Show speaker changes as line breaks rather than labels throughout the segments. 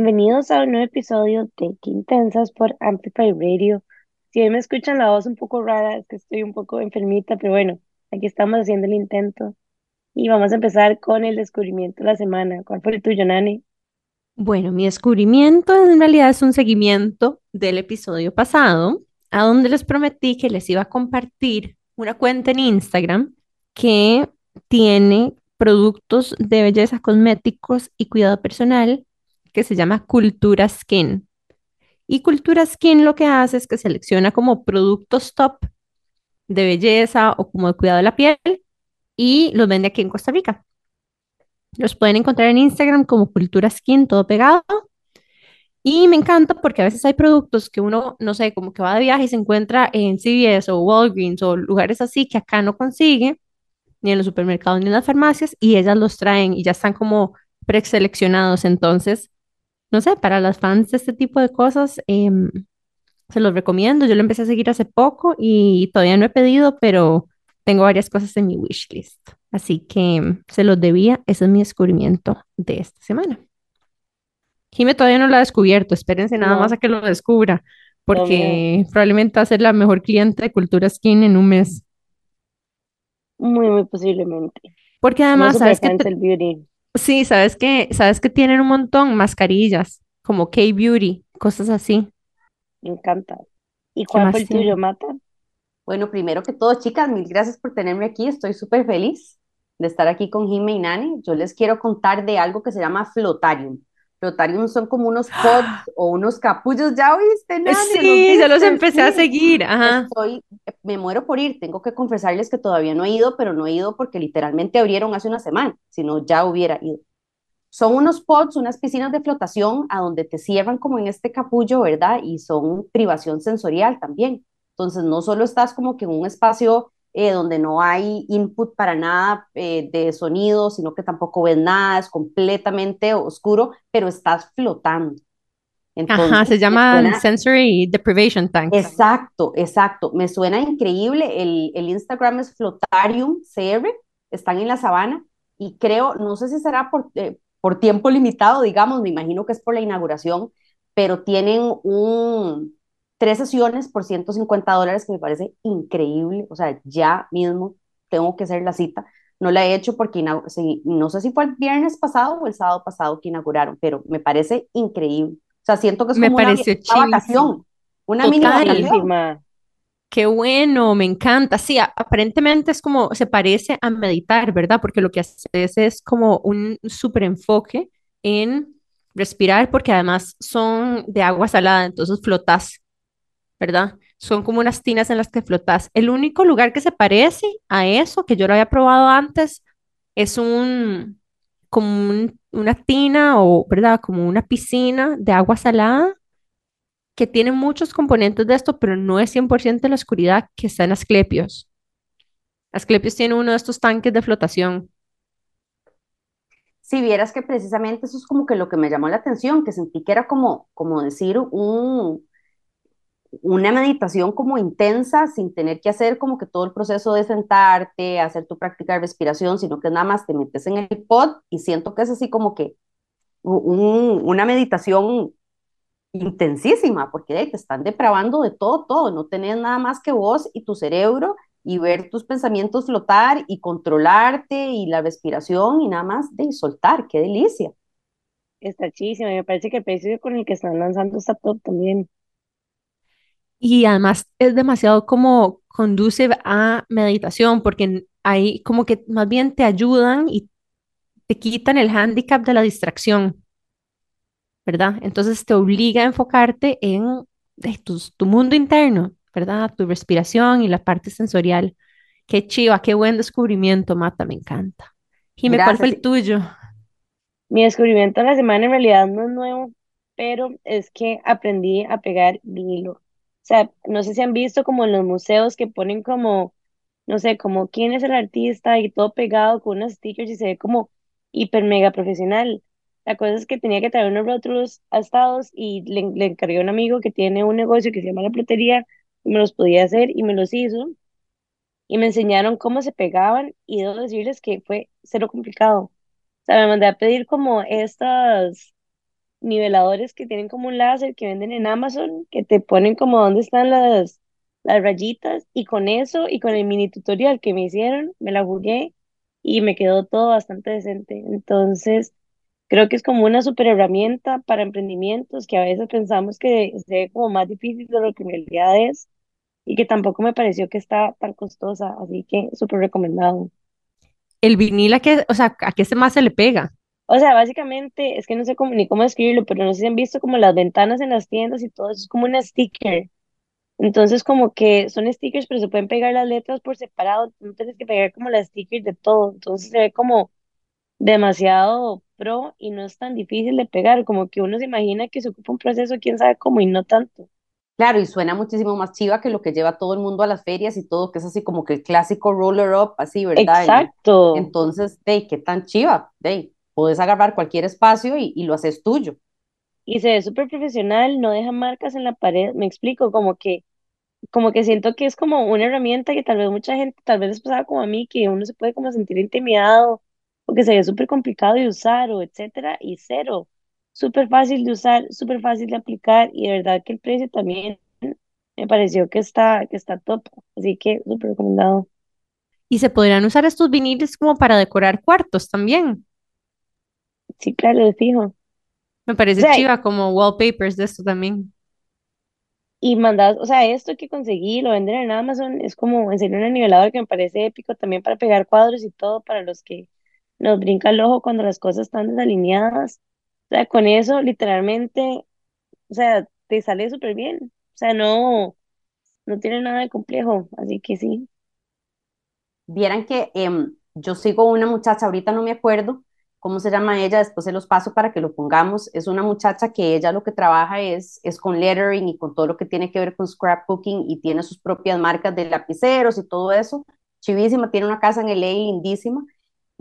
Bienvenidos a un nuevo episodio de Qué Intensas por Amplify Radio. Si hoy me escuchan la voz un poco rara, es que estoy un poco enfermita, pero bueno, aquí estamos haciendo el intento y vamos a empezar con el descubrimiento de la semana. ¿Cuál fue el tuyo, Nani?
Bueno, mi descubrimiento en realidad es un seguimiento del episodio pasado, a donde les prometí que les iba a compartir una cuenta en Instagram que tiene productos de belleza cosméticos y cuidado personal que se llama Cultura Skin. Y Cultura Skin lo que hace es que selecciona como productos top de belleza o como de cuidado de la piel y los vende aquí en Costa Rica. Los pueden encontrar en Instagram como Cultura Skin, todo pegado. Y me encanta porque a veces hay productos que uno, no sé, como que va de viaje y se encuentra en CVS o Walgreens o lugares así que acá no consigue, ni en los supermercados ni en las farmacias, y ellas los traen y ya están como preseleccionados. Entonces, no sé, para las fans de este tipo de cosas, em, se los recomiendo. Yo lo empecé a seguir hace poco y todavía no he pedido, pero tengo varias cosas en mi wishlist. Así que em, se los debía. Ese es mi descubrimiento de esta semana. Jime todavía no lo ha descubierto. Espérense nada
No,
más a que lo descubra, porque probablemente va a ser la mejor cliente de Cultura Skin en un mes.
Muy, muy posiblemente.
Porque además,
super
¿sabes
beauty.
Sí, ¿sabes qué? ¿Sabes que tienen un montón? Mascarillas, como K-Beauty, cosas así.
Me encanta. ¿Y
¿Qué
cuál fue el tuyo? Mata?
Bueno, primero que todo, chicas, mil gracias por tenerme aquí. Estoy súper feliz de estar aquí con Jime y Nani. Yo les quiero contar de algo que se llama Flotarium. Flotarium son como unos pods o unos capullos. ¿Ya oíste, Nani? ¿Los
Sí, ya los empecé a seguir. Ajá.
Estoy, me muero por ir. Tengo que confesarles que todavía no he ido, pero no he ido porque literalmente abrieron hace una semana. Si no, ya hubiera ido. Son unos pods, unas piscinas de flotación a donde te cierran como en este capullo, ¿verdad? Y son privación sensorial también. Entonces, no solo estás como que en un espacio eh, donde no hay input para nada eh, de sonido, sino que tampoco ves nada, es completamente oscuro, pero estás flotando.
Ajá, se
suena,
Sensory Deprivation Tanks.
exacto, exacto, me suena increíble. El, el Instagram es Flotarium CR, están en la sabana y creo, no sé si será por, eh, por tiempo limitado, digamos, me imagino que es por la inauguración, pero tienen un, tres sesiones por 150 dólares que me parece increíble. O sea, ya mismo tengo que hacer la cita. No la he hecho porque no sé si fue el viernes pasado o el sábado pasado que inauguraron, pero me parece increíble. O sea, siento que es
Me
como una, una vacación, una mini vacación.
Qué bueno, me encanta. Sí, aparentemente es como, se parece a meditar, ¿verdad? Porque lo que haces es como un súper enfoque en respirar, porque además son de agua salada, entonces flotas, ¿verdad? Son como unas tinas en las que flotas. El único lugar que se parece a eso, que yo lo había probado antes, es un, como un- una tina o, ¿verdad? Como una piscina de agua salada que tiene muchos componentes de esto, pero no es 100% la oscuridad que está en Asclepios. Asclepios tiene uno de estos tanques de flotación.
Si vieras que precisamente eso es como que lo que me llamó la atención, que sentí que era como, como decir un, una meditación como intensa, sin tener que hacer como que todo el proceso de sentarte, hacer tu práctica de respiración, sino que nada más te metes en el pod y siento que es así como que un- una meditación intensísima, porque te están depravando de todo, todo, no tenés nada más que vos y tu cerebro y ver tus pensamientos flotar y controlarte y la respiración y nada más de soltar, qué delicia.
Está chidísima. y Me parece que el precio con el que están lanzando está top también.
Y además es demasiado como conduce a meditación, porque ahí como que más bien te ayudan y te quitan el hándicap de la distracción, ¿verdad? Entonces te obliga a enfocarte en eh, tu mundo interno, ¿verdad? Tu respiración y la parte sensorial. Qué chiva, qué buen descubrimiento, Mata, me encanta. Jime, ¿cuál fue
Gracias.
el tuyo?
Mi descubrimiento de la semana en realidad no es nuevo, pero es que aprendí a pegar vinilo. Sea, no sé si han visto como en los museos que ponen como, no sé, como quién es el artista y todo pegado con unos stickers y se ve como hiper mega profesional. La cosa es que tenía que traer unos rótulos a Estados y le, le encargué a un amigo que tiene un negocio que se llama La Platería y me los podía hacer y me los hizo y me enseñaron cómo se pegaban y debo decirles que fue cero complicado. O sea, me mandé a pedir como estas, niveladores que tienen como un láser que venden en Amazon, que te ponen como dónde están las, las rayitas y con eso y con el mini tutorial que me hicieron, me la jugué y me quedó todo bastante decente. Entonces, creo que es como una super herramienta para emprendimientos que a veces pensamos que se ve como más difícil de lo que en realidad es y que tampoco me pareció que está tan costosa, así que súper recomendado.
El vinil, ¿a qué, o sea, ¿a qué más se le pega?
O sea, básicamente, es que no sé cómo, ni cómo escribirlo, pero no sé si han visto como las ventanas en las tiendas y todo eso, es como una sticker. Entonces, como que son stickers, pero se pueden pegar las letras por separado, no tienes que pegar como las stickers de todo. Entonces se ve como demasiado pro y no es tan difícil de pegar, como que uno se imagina que se ocupa un proceso, quién sabe cómo, y no tanto.
Claro, y suena muchísimo más chiva que lo que lleva todo el mundo a las ferias y todo, que es así como que el clásico roller up, así, ¿verdad?
Exacto.
entonces, de qué tan chiva, de puedes agarrar cualquier espacio y, y lo haces tuyo.
Y se ve súper profesional, no deja marcas en la pared, me explico, como que, como que siento que es como una herramienta que tal vez mucha gente, tal vez les pasaba como a mí, que uno se puede como sentir intimidado, porque se ve súper complicado de usar o etcétera, y cero, súper fácil de usar, súper fácil de aplicar, y de verdad que el precio también me pareció que está, que está top, así que súper recomendado.
Y se podrían usar estos viniles como para decorar cuartos también.
Sí, claro, de fijo.
Me parece
O sea,
chiva como wallpapers de esto también.
y mandas, o sea, esto que conseguí, lo venden en Amazon, es como en serio un nivelador que me parece épico también para pegar cuadros y todo, para los que nos brinca el ojo cuando las cosas están desalineadas. O sea, con eso literalmente, o sea, te sale súper bien. O sea, no, no tiene nada de complejo, así que sí.
Vieran que em, yo sigo una muchacha, ahorita no me acuerdo cómo se llama ella, después se los paso para que lo pongamos. Es una muchacha que ella lo que trabaja es, es con lettering y con todo lo que tiene que ver con scrapbooking y tiene sus propias marcas de lapiceros y todo eso. Chivísima, tiene una casa en LA lindísima.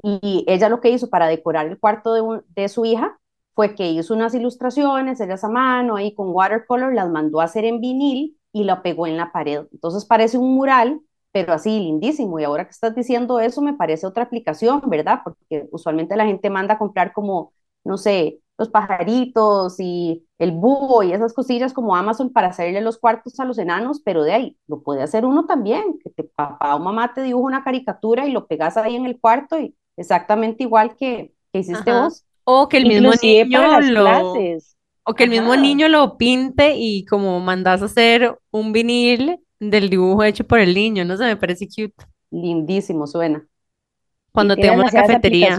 Y ella lo que hizo para decorar el cuarto de, de su hija fue que hizo unas ilustraciones, ellas a mano, ahí con watercolor, las mandó a hacer en vinil y la pegó en la pared. Entonces parece un mural pero así lindísimo. Y ahora que estás diciendo eso, me parece otra aplicación, ¿verdad? Porque usualmente la gente manda a comprar como, no sé, los pajaritos y el búho y esas cosillas como Amazon para hacerle los cuartos a los enanos, pero de ahí lo puede hacer uno también, que te, papá o mamá te dibuja una caricatura y lo pegas ahí en el cuarto y exactamente igual que, que hiciste
Ajá.
vos.
O que el mismo
Inclusive
niño lo,
clases.
o que el mismo
Ajá.
niño lo pinte y como mandas a hacer un vinil del dibujo hecho por el niño, no sé, me parece cute.
Lindísimo suena.
Y
Cuando
tiene
tengamos una
demasiadas
cafetería,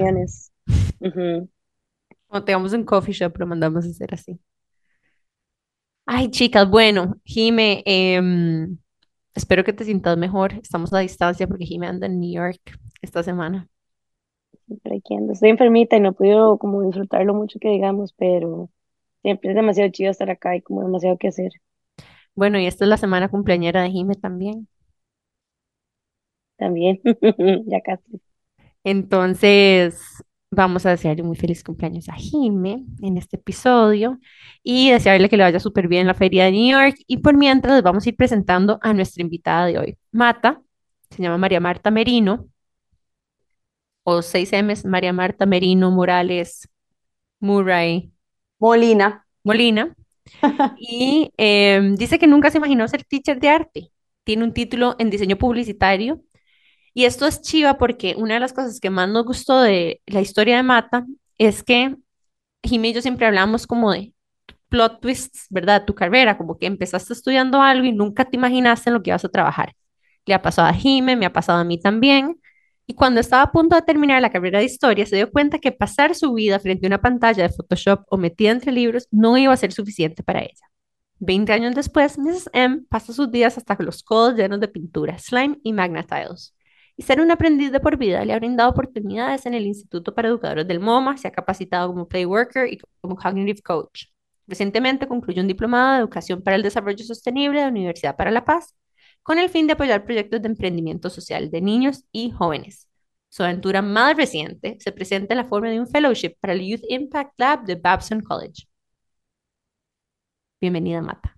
cuando tengamos un coffee shop, lo mandamos a hacer así. Ay, chicas, bueno, Jime, em, espero que te sientas mejor. Estamos a distancia porque Jime anda en New York esta semana.
Siempre aquí ando. Estoy enfermita y no puedo como disfrutarlo mucho que digamos, pero siempre es demasiado chido estar acá y como demasiado que hacer
Bueno, y esta es la semana cumpleañera de Jime también.
también. Ya casi.
Entonces, vamos a desearle muy feliz cumpleaños a Jime en este episodio y desearle que le vaya súper bien en la feria de New York. Y por mientras, les vamos a ir presentando a nuestra invitada de hoy. Mata, se llama María Marta Merino, o 6Ms, María Marta Merino Morales Murray
Molina,
Molina. Y em, dice que nunca se imaginó ser teacher de arte. Tiene un título en diseño publicitario. Y esto es chiva porque una de las cosas que más nos gustó de la historia de Mata es que Jimmy y yo siempre hablamos como de plot twists, ¿verdad? Tu carrera, como que empezaste estudiando algo y nunca te imaginaste en lo que ibas a trabajar. Le ha pasado a Jimmy, me ha pasado a mí también. Y cuando estaba a punto de terminar la carrera de historia, se dio cuenta que pasar su vida frente a una pantalla de Photoshop o metida entre libros no iba a ser suficiente para ella. Veinte años después, Mrs. M pasa sus días hasta los codos llenos de pintura, slime y magnetiles. Y ser un aprendiz de por vida le ha brindado oportunidades en el Instituto para Educadores del MoMA, se ha capacitado como play worker y como cognitive coach. Recientemente concluyó un diplomado de Educación para el Desarrollo Sostenible de la Universidad para la Paz, con el fin de apoyar proyectos de emprendimiento social de niños y jóvenes. Su aventura más reciente se presenta en la forma de un fellowship para el Youth Impact Lab de Babson College. Bienvenida, Mata.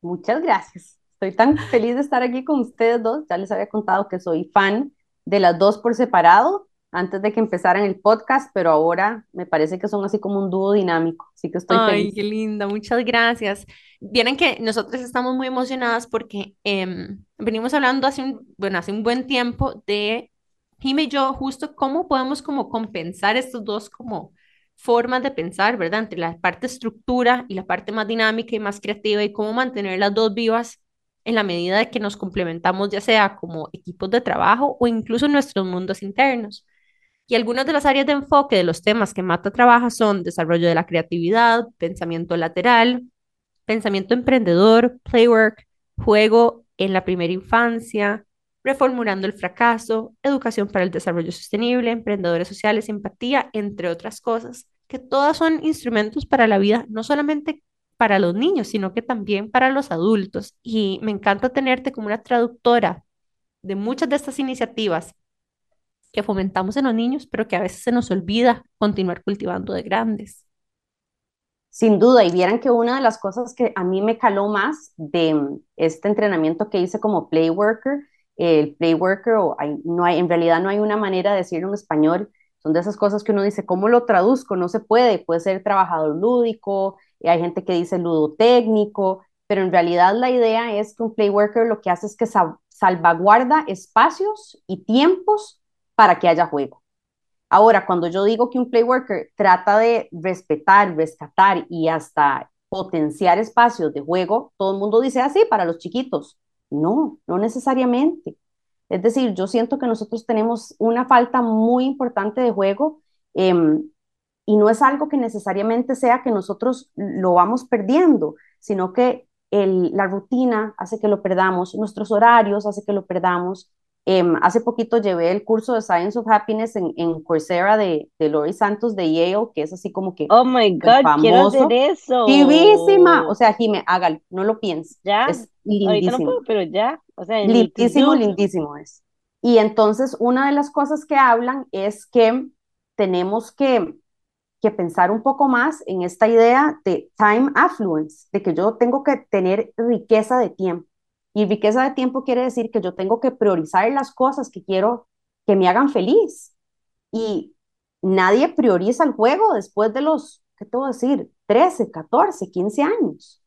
muchas gracias. Estoy tan feliz de estar aquí con ustedes dos. Ya les había contado que soy fan de las dos por separado. Antes de que empezaran el podcast, pero ahora me parece que son así como un dúo dinámico, así que estoy
Ay,
feliz.
qué linda, muchas gracias. Vieron que nosotros estamos muy emocionadas porque em, venimos hablando hace un, bueno, hace un buen tiempo de Jime y yo, justo cómo podemos como compensar estos dos como formas de pensar, ¿verdad? Entre la parte estructura y la parte más dinámica y más creativa y cómo mantener las dos vivas en la medida de que nos complementamos, ya sea como equipos de trabajo o incluso nuestros mundos internos. Y algunas de las áreas de enfoque de los temas que Mata trabaja son desarrollo de la creatividad, pensamiento lateral, pensamiento emprendedor, playwork, juego en la primera infancia, reformulando el fracaso, educación para el desarrollo sostenible, emprendedores sociales, empatía, entre otras cosas, que todas son instrumentos para la vida, no solamente para los niños, sino que también para los adultos. Y me encanta tenerte como una traductora de muchas de estas iniciativas que fomentamos en los niños, pero que a veces se nos olvida continuar cultivando de grandes.
Sin duda, y vieran que una de las cosas que a mí me caló más de mm, este entrenamiento que hice como play worker, el play worker, o hay, no hay, en realidad no hay una manera de decirlo en español, son de esas cosas que uno dice, ¿cómo lo traduzco? No se puede, puede ser trabajador lúdico, y hay gente que dice ludotécnico, pero en realidad la idea es que un play worker lo que hace es que salvaguarda espacios y tiempos para que haya juego. Ahora, cuando yo digo que un play worker trata de respetar, rescatar y hasta potenciar espacios de juego, todo el mundo dice así ah, para los chiquitos. No, no necesariamente. Es decir, yo siento que nosotros tenemos una falta muy importante de juego eh, y no es algo que necesariamente sea que nosotros lo vamos perdiendo, sino que la rutina hace que lo perdamos, nuestros horarios hace que lo perdamos, Em, hace poquito llevé el curso de Science of Happiness en, en Coursera de, de Lori Santos de Yale, que es así como que
Oh my God, famoso. quiero hacer eso.
Divísima. O sea, Jime, hágalo, no lo pienses.
Ya.
Es
lindísimo. Ahorita no puedo, pero ya. O sea,
lindísimo, lindísimo es. Y entonces, una de las cosas que hablan es que tenemos que, que pensar un poco más en esta idea de time affluence, de que yo tengo que tener riqueza de tiempo. Y riqueza de tiempo quiere decir que yo tengo que priorizar las cosas que quiero que me hagan feliz. Y nadie prioriza el juego después de los, ¿qué te voy a decir? 13, 14, 15 años.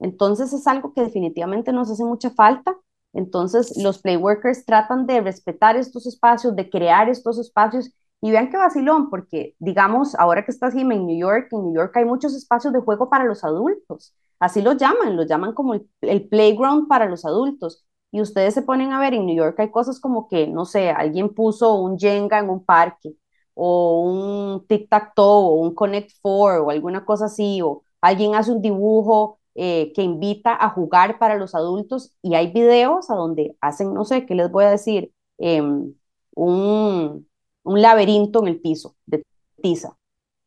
Entonces es algo que definitivamente nos hace mucha falta. Entonces los playworkers tratan de respetar estos espacios, de crear estos espacios. Y vean qué vacilón, porque digamos, ahora que estás en New York, en New York hay muchos espacios de juego para los adultos. Así lo llaman, lo llaman como el, playground para los adultos. Y ustedes se ponen a ver, en New York hay cosas como que, no sé, alguien puso un Jenga en un parque, o un tic-tac-toe, o un Connect Four, o alguna cosa así, o alguien hace un dibujo eh, que invita a jugar para los adultos, y hay videos a donde hacen, no sé, ¿qué les voy a decir? Em, un, un laberinto en el piso de tiza.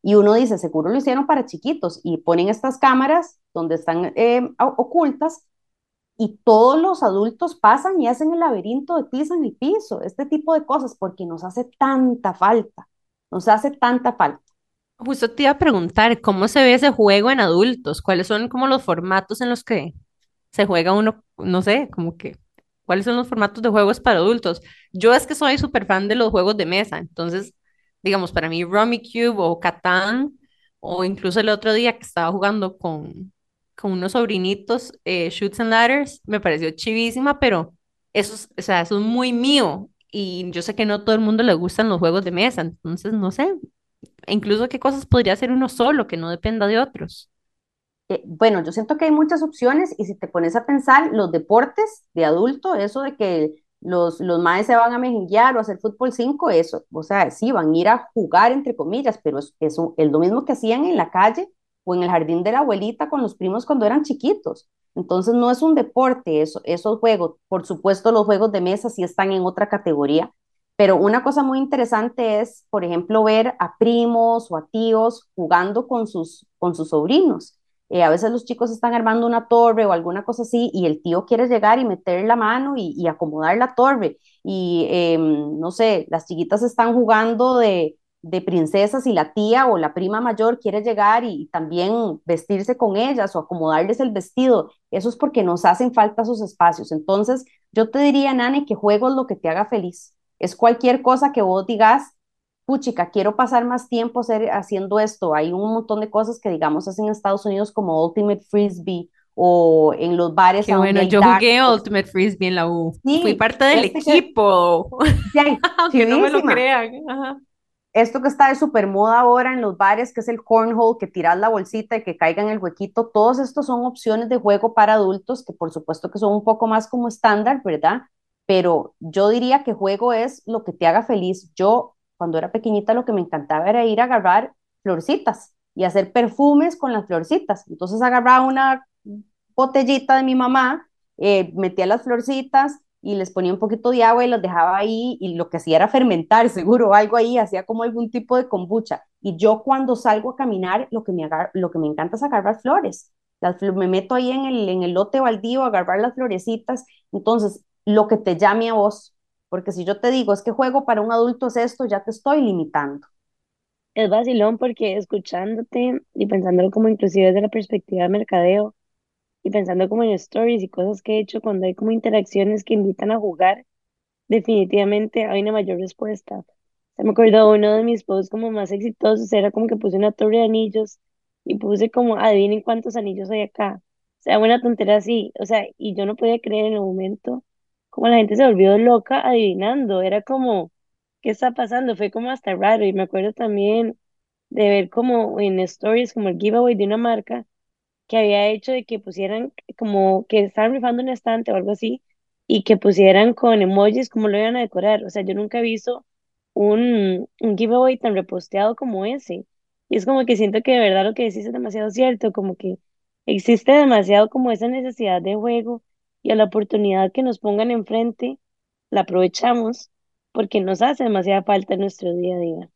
Y uno dice, seguro lo hicieron para chiquitos y ponen estas cámaras donde están eh, ocultas y todos los adultos pasan y hacen el laberinto de tiza en el piso, este tipo de cosas, porque nos hace tanta falta, nos hace tanta falta.
Justo te iba a preguntar, ¿cómo se ve ese juego en adultos? ¿Cuáles son como los formatos en los que se juega uno, no sé, como que, cuáles son los formatos de juegos para adultos? Yo es que soy súper fan de los juegos de mesa, entonces digamos, para mí Rummy Cube o Catán, o incluso el otro día que estaba jugando con, con unos sobrinitos, eh, Shoots and Ladders, me pareció chivísima, pero eso, es, o sea, eso es muy mío. Y yo sé que no todo el mundo le gustan los juegos de mesa, entonces no sé, incluso qué cosas podría hacer uno solo que no dependa de otros.
Eh, bueno, yo siento que hay muchas opciones y si te pones a pensar, los deportes de adulto, eso de que los, los maes se van a mejenguear o a hacer fútbol 5, eso, o sea, sí, van a ir a jugar entre comillas, pero es, es, es lo mismo que hacían en la calle o en el jardín de la abuelita con los primos cuando eran chiquitos. Entonces no es un deporte eso, esos juegos. Por supuesto, los juegos de mesa sí están en otra categoría, pero una cosa muy interesante es, por ejemplo, ver a primos o a tíos jugando con sus, con sus sobrinos. Eh, a veces los chicos están armando una torre o alguna cosa así y el tío quiere llegar y meter la mano y, acomodar la torre. Y em, no sé, las chiquitas están jugando de, de, princesas y la tía o la prima mayor quiere llegar y, también vestirse con ellas o acomodarles el vestido. Eso es porque nos hacen falta esos espacios. Entonces, yo te diría, Nani, que juego es lo que te haga feliz. Es cualquier cosa que vos digas, puchica, quiero pasar más tiempo hacer, haciendo esto. Hay un montón de cosas que, digamos, hacen en Estados Unidos como Ultimate Frisbee o en los bares.
Qué bueno, yo jugué Ultimate Frisbee en la U. Fui parte del equipo.
Sí,
Aunque no me lo crean. Ajá
esto que está de super moda ahora en los bares, que es el cornhole, que tiras la bolsita y que caiga en el huequito, todos estos son opciones de juego para adultos que por supuesto que son un poco más como estándar, ¿verdad? Pero yo diría que juego es lo que te haga feliz. Yo, cuando era pequeñita, lo que me encantaba era ir a agarrar florcitas y hacer perfumes con las florcitas. Entonces agarraba una botellita de mi mamá, eh, metía las florcitas, y les ponía un poquito de agua y los dejaba ahí y lo que hacía era fermentar, seguro, algo ahí, hacía como algún tipo de kombucha. Y yo cuando salgo a caminar, lo que me, lo que me encanta es agarrar flores. Las, me meto ahí en el, en el lote baldío a agarrar las florecitas. Entonces, lo que te llame a vos, porque si yo te digo, es que juego para un adulto es esto, ya te estoy limitando.
Es vacilón porque escuchándote y pensándolo como inclusive desde la perspectiva de mercadeo, y pensando como en stories y cosas que he hecho cuando hay como interacciones que invitan a jugar, definitivamente hay una mayor respuesta. Se me acuerdo uno de mis posts como más exitosos, era como que puse una torre de anillos y puse como, adivinen cuántos anillos hay acá. O sea, una tontera así, o sea, y yo no podía creer en el momento como la gente se volvió loca adivinando, era como, ¿qué está pasando? Fue como hasta raro y me acuerdo también de ver como en stories como el giveaway de una marca que había hecho de que pusieran como que estaban rifando un estante o algo así y que pusieran con emojis como lo iban a decorar. O sea, yo nunca he visto un, un giveaway tan reposteado como ese. Y es como que siento que de verdad lo que decís es demasiado cierto, como que existe demasiado como esa necesidad de juego y a la oportunidad que nos pongan enfrente, la aprovechamos porque nos hace demasiada falta en nuestro día a día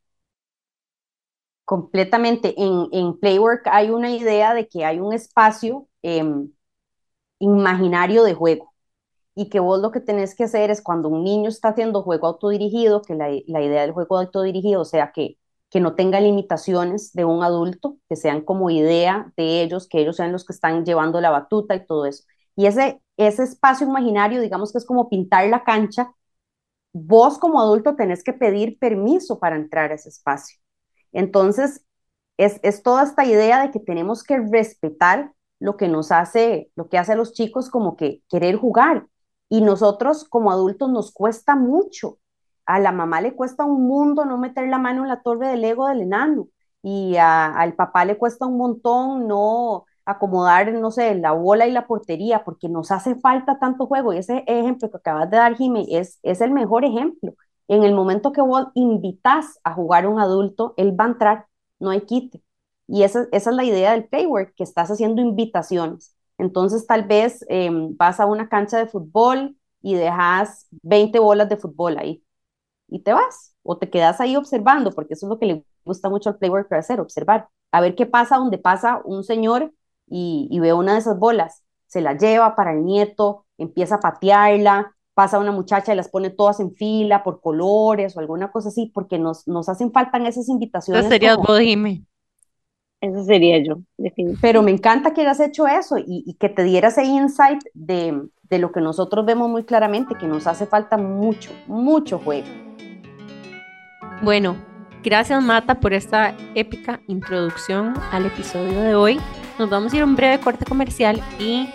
completamente. En, en Playwork hay una idea de que hay un espacio em, imaginario de juego y que vos lo que tenés que hacer es cuando un niño está haciendo juego autodirigido, que la, la idea del juego autodirigido sea que, que no tenga limitaciones de un adulto, que sean como idea de ellos, que ellos sean los que están llevando la batuta y todo eso. Y ese, ese espacio imaginario, digamos que es como pintar la cancha, vos como adulto tenés que pedir permiso para entrar a ese espacio. Entonces, es, es, toda esta idea de que tenemos que respetar lo que nos hace, lo que hace a los chicos como que querer jugar. Y nosotros como adultos nos cuesta mucho. A la mamá le cuesta un mundo no meter la mano en la torre del ego del enano. Y al papá le cuesta un montón no acomodar, no sé, la bola y la portería, porque nos hace falta tanto juego. Y ese ejemplo que acabas de dar, Jimmy, es, es el mejor ejemplo. En el momento que vos invitas a jugar a un adulto, él va a entrar, no hay quite. Y esa, es la idea del playwork, que estás haciendo invitaciones. Entonces tal vez em, vas a una cancha de fútbol y dejas 20 bolas de fútbol ahí y te vas o te quedas ahí observando, porque eso es lo que le gusta mucho al playwork hacer, observar, a ver qué pasa donde pasa un señor y, y ve una de esas bolas, se la lleva para el nieto, empieza a patearla, pasa una muchacha y las pone todas en fila por colores o alguna cosa así, porque nos, nos hacen falta esas invitaciones.
Eso sería
como...
Eso sería yo, definitivamente.
Pero me encanta que hayas hecho eso y, y que te dieras ese insight de, de, lo que nosotros vemos muy claramente, que nos hace falta mucho, mucho juego.
Bueno, gracias Mata por esta épica introducción al episodio de hoy. Nos vamos a ir a un breve corte comercial y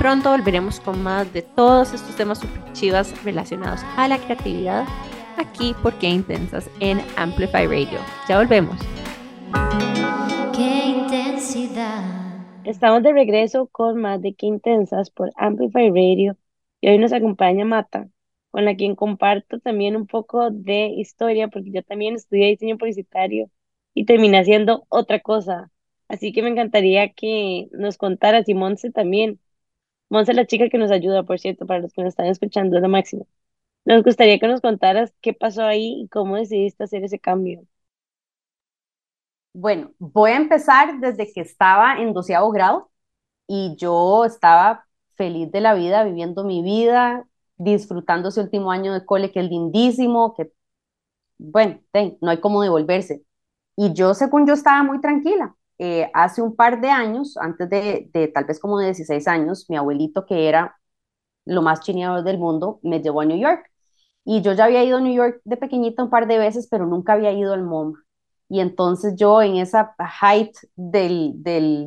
Pronto volveremos con más de todos estos temas super chivas relacionados a la creatividad aquí por Qué Intensas en Amplify Radio. Ya volvemos.
Qué intensidad. Estamos de regreso con más de Qué Intensas por Amplify Radio y hoy nos acompaña Mata, con la quien comparto también un poco de historia porque yo también estudié diseño publicitario y terminé haciendo otra cosa. Así que me encantaría que nos contara Simonse también Monse, la chica que nos ayuda, por cierto, para los que nos están escuchando, es lo máximo. Nos gustaría que nos contaras qué pasó ahí y cómo decidiste hacer ese cambio.
Bueno, voy a empezar desde que estaba en doceavo grado y yo estaba feliz de la vida, viviendo mi vida, disfrutando ese último año de cole que es lindísimo, que, bueno, no hay cómo devolverse. Y yo, según yo, estaba muy tranquila. Eh, hace un par de años, antes de, de, tal vez como de 16 años, mi abuelito, que era lo más chineador del mundo, me llevó a New York. Y yo ya había ido a New York de pequeñita un par de veces, pero nunca había ido al MoMA. Y entonces yo en esa height de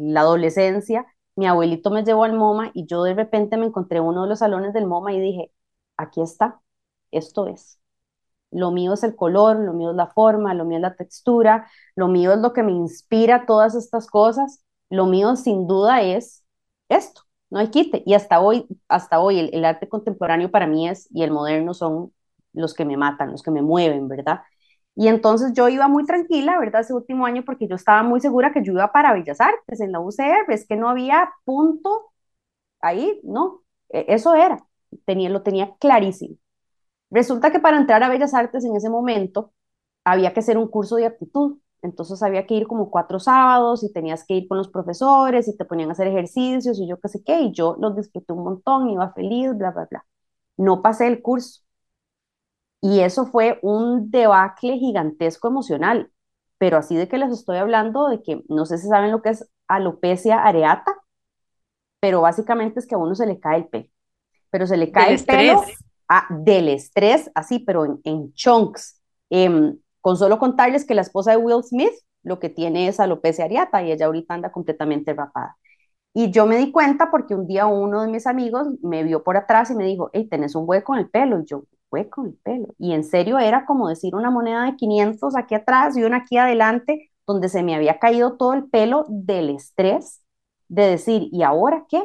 la adolescencia, mi abuelito me llevó al MoMA y yo de repente me encontré en uno de los salones del MoMA y dije, aquí está, esto es. Lo mío es el color, lo mío es la forma, lo mío es la textura, lo mío es lo que me inspira todas estas cosas. Lo mío sin duda es esto, no hay quite. Y hasta hoy, hasta hoy el, arte contemporáneo para mí es y el moderno son los que me matan, los que me mueven, ¿verdad? Y entonces yo iba muy tranquila, ¿verdad? Ese último año porque yo estaba muy segura que yo iba para Bellas Artes en la UCR, es que no había punto ahí, no, e, eso era, tenía, lo tenía clarísimo. Resulta que para entrar a Bellas Artes en ese momento había que hacer un curso de aptitud, entonces había que ir como cuatro sábados y tenías que ir con los profesores y te ponían a hacer ejercicios y yo qué sé qué, y yo los disfruté un montón, iba feliz, bla, bla, bla. No pasé el curso. Y eso fue un debacle gigantesco emocional, pero así de que les estoy hablando de que no sé si saben lo que es alopecia areata, pero básicamente es que a uno se le cae el pelo, pero se le cae el pelo del estrés, así, pero en, chunks. Em, con solo contarles que la esposa de Will Smith lo que tiene es alopecia areata y ella ahorita anda completamente rapada. Y yo me di cuenta porque un día uno de mis amigos me vio por atrás y me dijo, hey, tenés un hueco en el pelo. Y yo, hueco en el pelo. Y en serio era como decir una moneda de 500 aquí atrás y una aquí adelante, donde se me había caído todo el pelo del estrés de decir, ¿y ahora qué?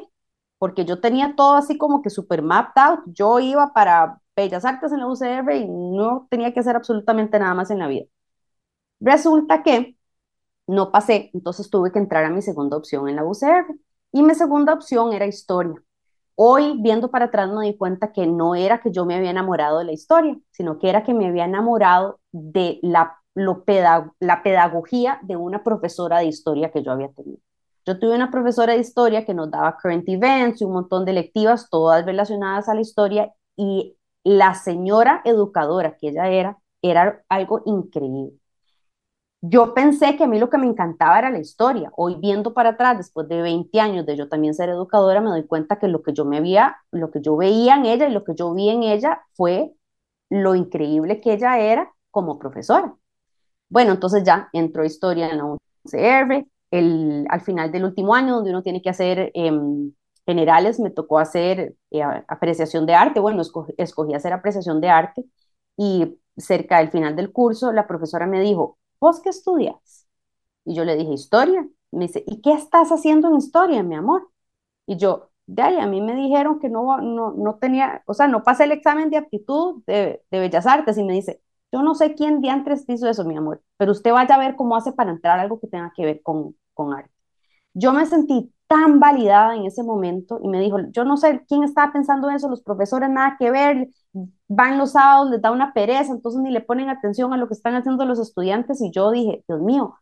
Porque yo tenía todo así como que super mapped out. Yo iba para Bellas Artes en la UCR y no tenía que hacer absolutamente nada más en la vida. Resulta que no pasé, entonces tuve que entrar a mi segunda opción en la UCR. Y mi segunda opción era historia. Hoy, viendo para atrás, me di cuenta que no era que yo me había enamorado de la historia, sino que era que me había enamorado de la, la pedagogía de una profesora de historia que yo había tenido. Yo tuve una profesora de historia que nos daba current events y un montón de lectivas, todas relacionadas a la historia, y la señora educadora que ella era, era algo increíble. Yo pensé que a mí lo que me encantaba era la historia. Hoy viendo para atrás, después de 20 años de yo también ser educadora, me doy cuenta que lo que yo me había, lo que yo veía en ella y lo que yo vi en ella fue lo increíble que ella era como profesora. Bueno, entonces ya entró historia en la UCR, el, al final del último año, donde uno tiene que hacer em, generales, me tocó hacer eh, apreciación de arte. Bueno, escogí hacer apreciación de arte y cerca del final del curso, la profesora me dijo, ¿vos qué estudias? Y yo le dije, historia. Me dice, ¿y qué estás haciendo en historia, mi amor? Y yo, de ahí, a mí me dijeron que no, no, no tenía, o sea, no pasé el examen de aptitud de, de Bellas Artes y me dice, yo no sé quién diantres hizo eso, mi amor, pero usted vaya a ver cómo hace para entrar algo que tenga que ver con, con arte. Yo me sentí tan validada en ese momento y me dijo, yo no sé quién estaba pensando eso, los profesores nada que ver, van los sábados, les da una pereza, entonces ni le ponen atención a lo que están haciendo los estudiantes y yo dije, Dios mío,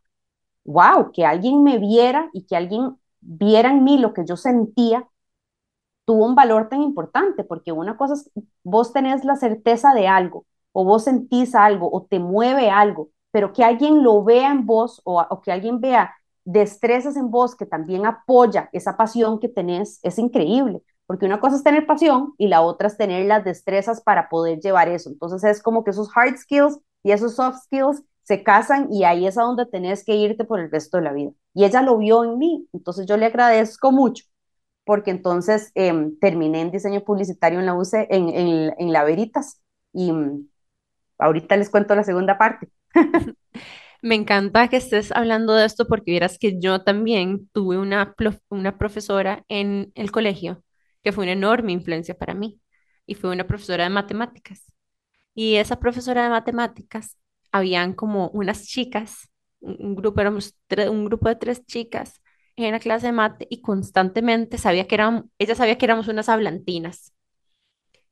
wow, que alguien me viera y que alguien viera en mí lo que yo sentía, tuvo un valor tan importante, porque una cosa es, vos tenés la certeza de algo, o vos sentís algo, o te mueve algo, pero que alguien lo vea en vos, o, que alguien vea destrezas en vos que también apoya esa pasión que tenés, es increíble, porque una cosa es tener pasión y la otra es tener las destrezas para poder llevar eso. Entonces es como que esos hard skills y esos soft skills se casan y ahí es a donde tenés que irte por el resto de la vida. Y ella lo vio en mí, entonces yo le agradezco mucho, porque entonces em, terminé en diseño publicitario en la UCE, en, en, en la Veritas, y mm, ahorita les cuento la segunda parte.
Me encanta que estés hablando de esto porque vieras que yo también tuve una, una profesora en el colegio que fue una enorme influencia para mí y fue una profesora de matemáticas. Y esa profesora de matemáticas, habían como unas chicas, un grupo, éramos un grupo de tres chicas en la clase de mate y constantemente sabía que eran, ella sabía que éramos unas hablantinas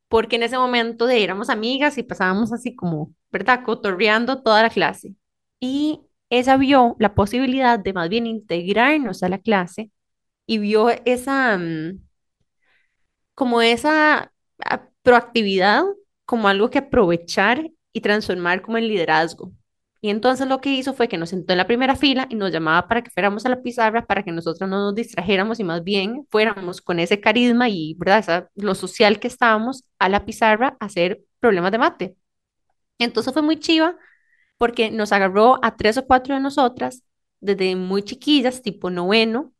porque en ese momento de éramos amigas y pasábamos así como, ¿verdad? Cotorreando toda la clase y ella vio la posibilidad de más bien integrarnos a la clase y vio esa, mm, como esa ah, proactividad como algo que aprovechar y transformar como en liderazgo. Y entonces lo que hizo fue que nos sentó en la primera fila y nos llamaba para que fuéramos a la pizarra, para que nosotros no nos distrajéramos y más bien fuéramos con ese carisma y, ¿verdad? lo social que estábamos a la pizarra a hacer problemas de mate. Entonces fue muy chiva porque nos agarró a tres o cuatro de nosotras desde muy chiquillas, tipo noveno,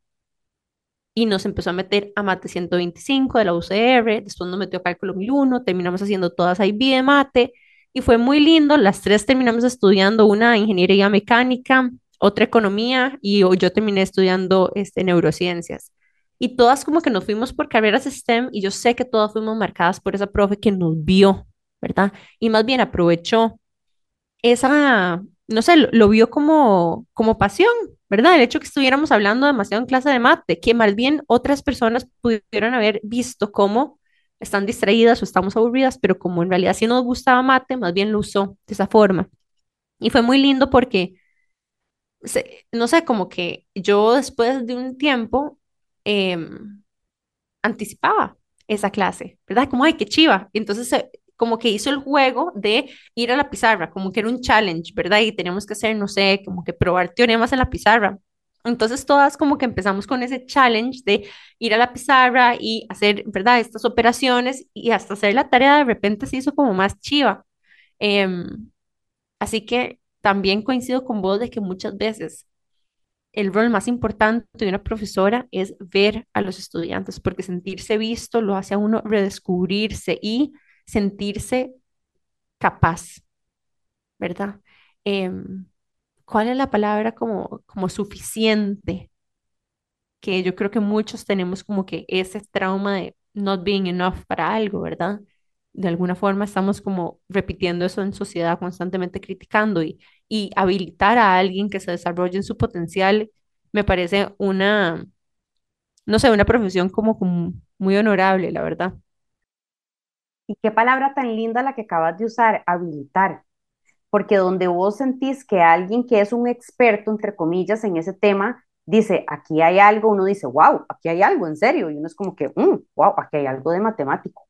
y nos empezó a meter a mate 125 de la UCR, después nos metió a cálculo 1001, terminamos haciendo todas IB de mate y fue muy lindo, las tres terminamos estudiando una ingeniería mecánica, otra economía y yo terminé estudiando este, neurociencias. Y todas como que nos fuimos por carreras STEM y yo sé que todas fuimos marcadas por esa profe que nos vio, ¿verdad? Y más bien aprovechó esa, no sé, lo, vio como, como pasión, ¿verdad? El hecho que estuviéramos hablando demasiado en clase de mate, que más bien otras personas pudieron haber visto cómo están distraídas o estamos aburridas, pero como en realidad sí nos gustaba mate, más bien lo usó de esa forma. Y fue muy lindo porque, no sé, como que yo después de un tiempo em, anticipaba esa clase, ¿verdad? Como, ay, qué chiva. Entonces como que hizo el juego de ir a la pizarra, como que era un challenge, ¿verdad? Y teníamos que hacer, no sé, como que probar teoremas en la pizarra. Entonces todas como que empezamos con ese challenge de ir a la pizarra y hacer, ¿verdad? Estas operaciones y hasta hacer la tarea de repente se hizo como más chiva. Em, así que también coincido con vos de que muchas veces el rol más importante de una profesora es ver a los estudiantes, porque sentirse visto lo hace a uno redescubrirse y sentirse capaz, ¿verdad? Em, ¿cuál es la palabra como, como suficiente? Que yo creo que muchos tenemos como que ese trauma de not being enough para algo, ¿verdad? De alguna forma estamos como repitiendo eso en sociedad, constantemente criticando y, y habilitar a alguien que se desarrolle en su potencial me parece una, no sé, una profesión como, como muy honorable, la verdad.
Y qué palabra tan linda la que acabas de usar, habilitar. Porque donde vos sentís que alguien que es un experto, entre comillas, en ese tema, dice, aquí hay algo, uno dice, wow, aquí hay algo, en serio. Y uno es como que, wow, mm, aquí hay algo de matemático,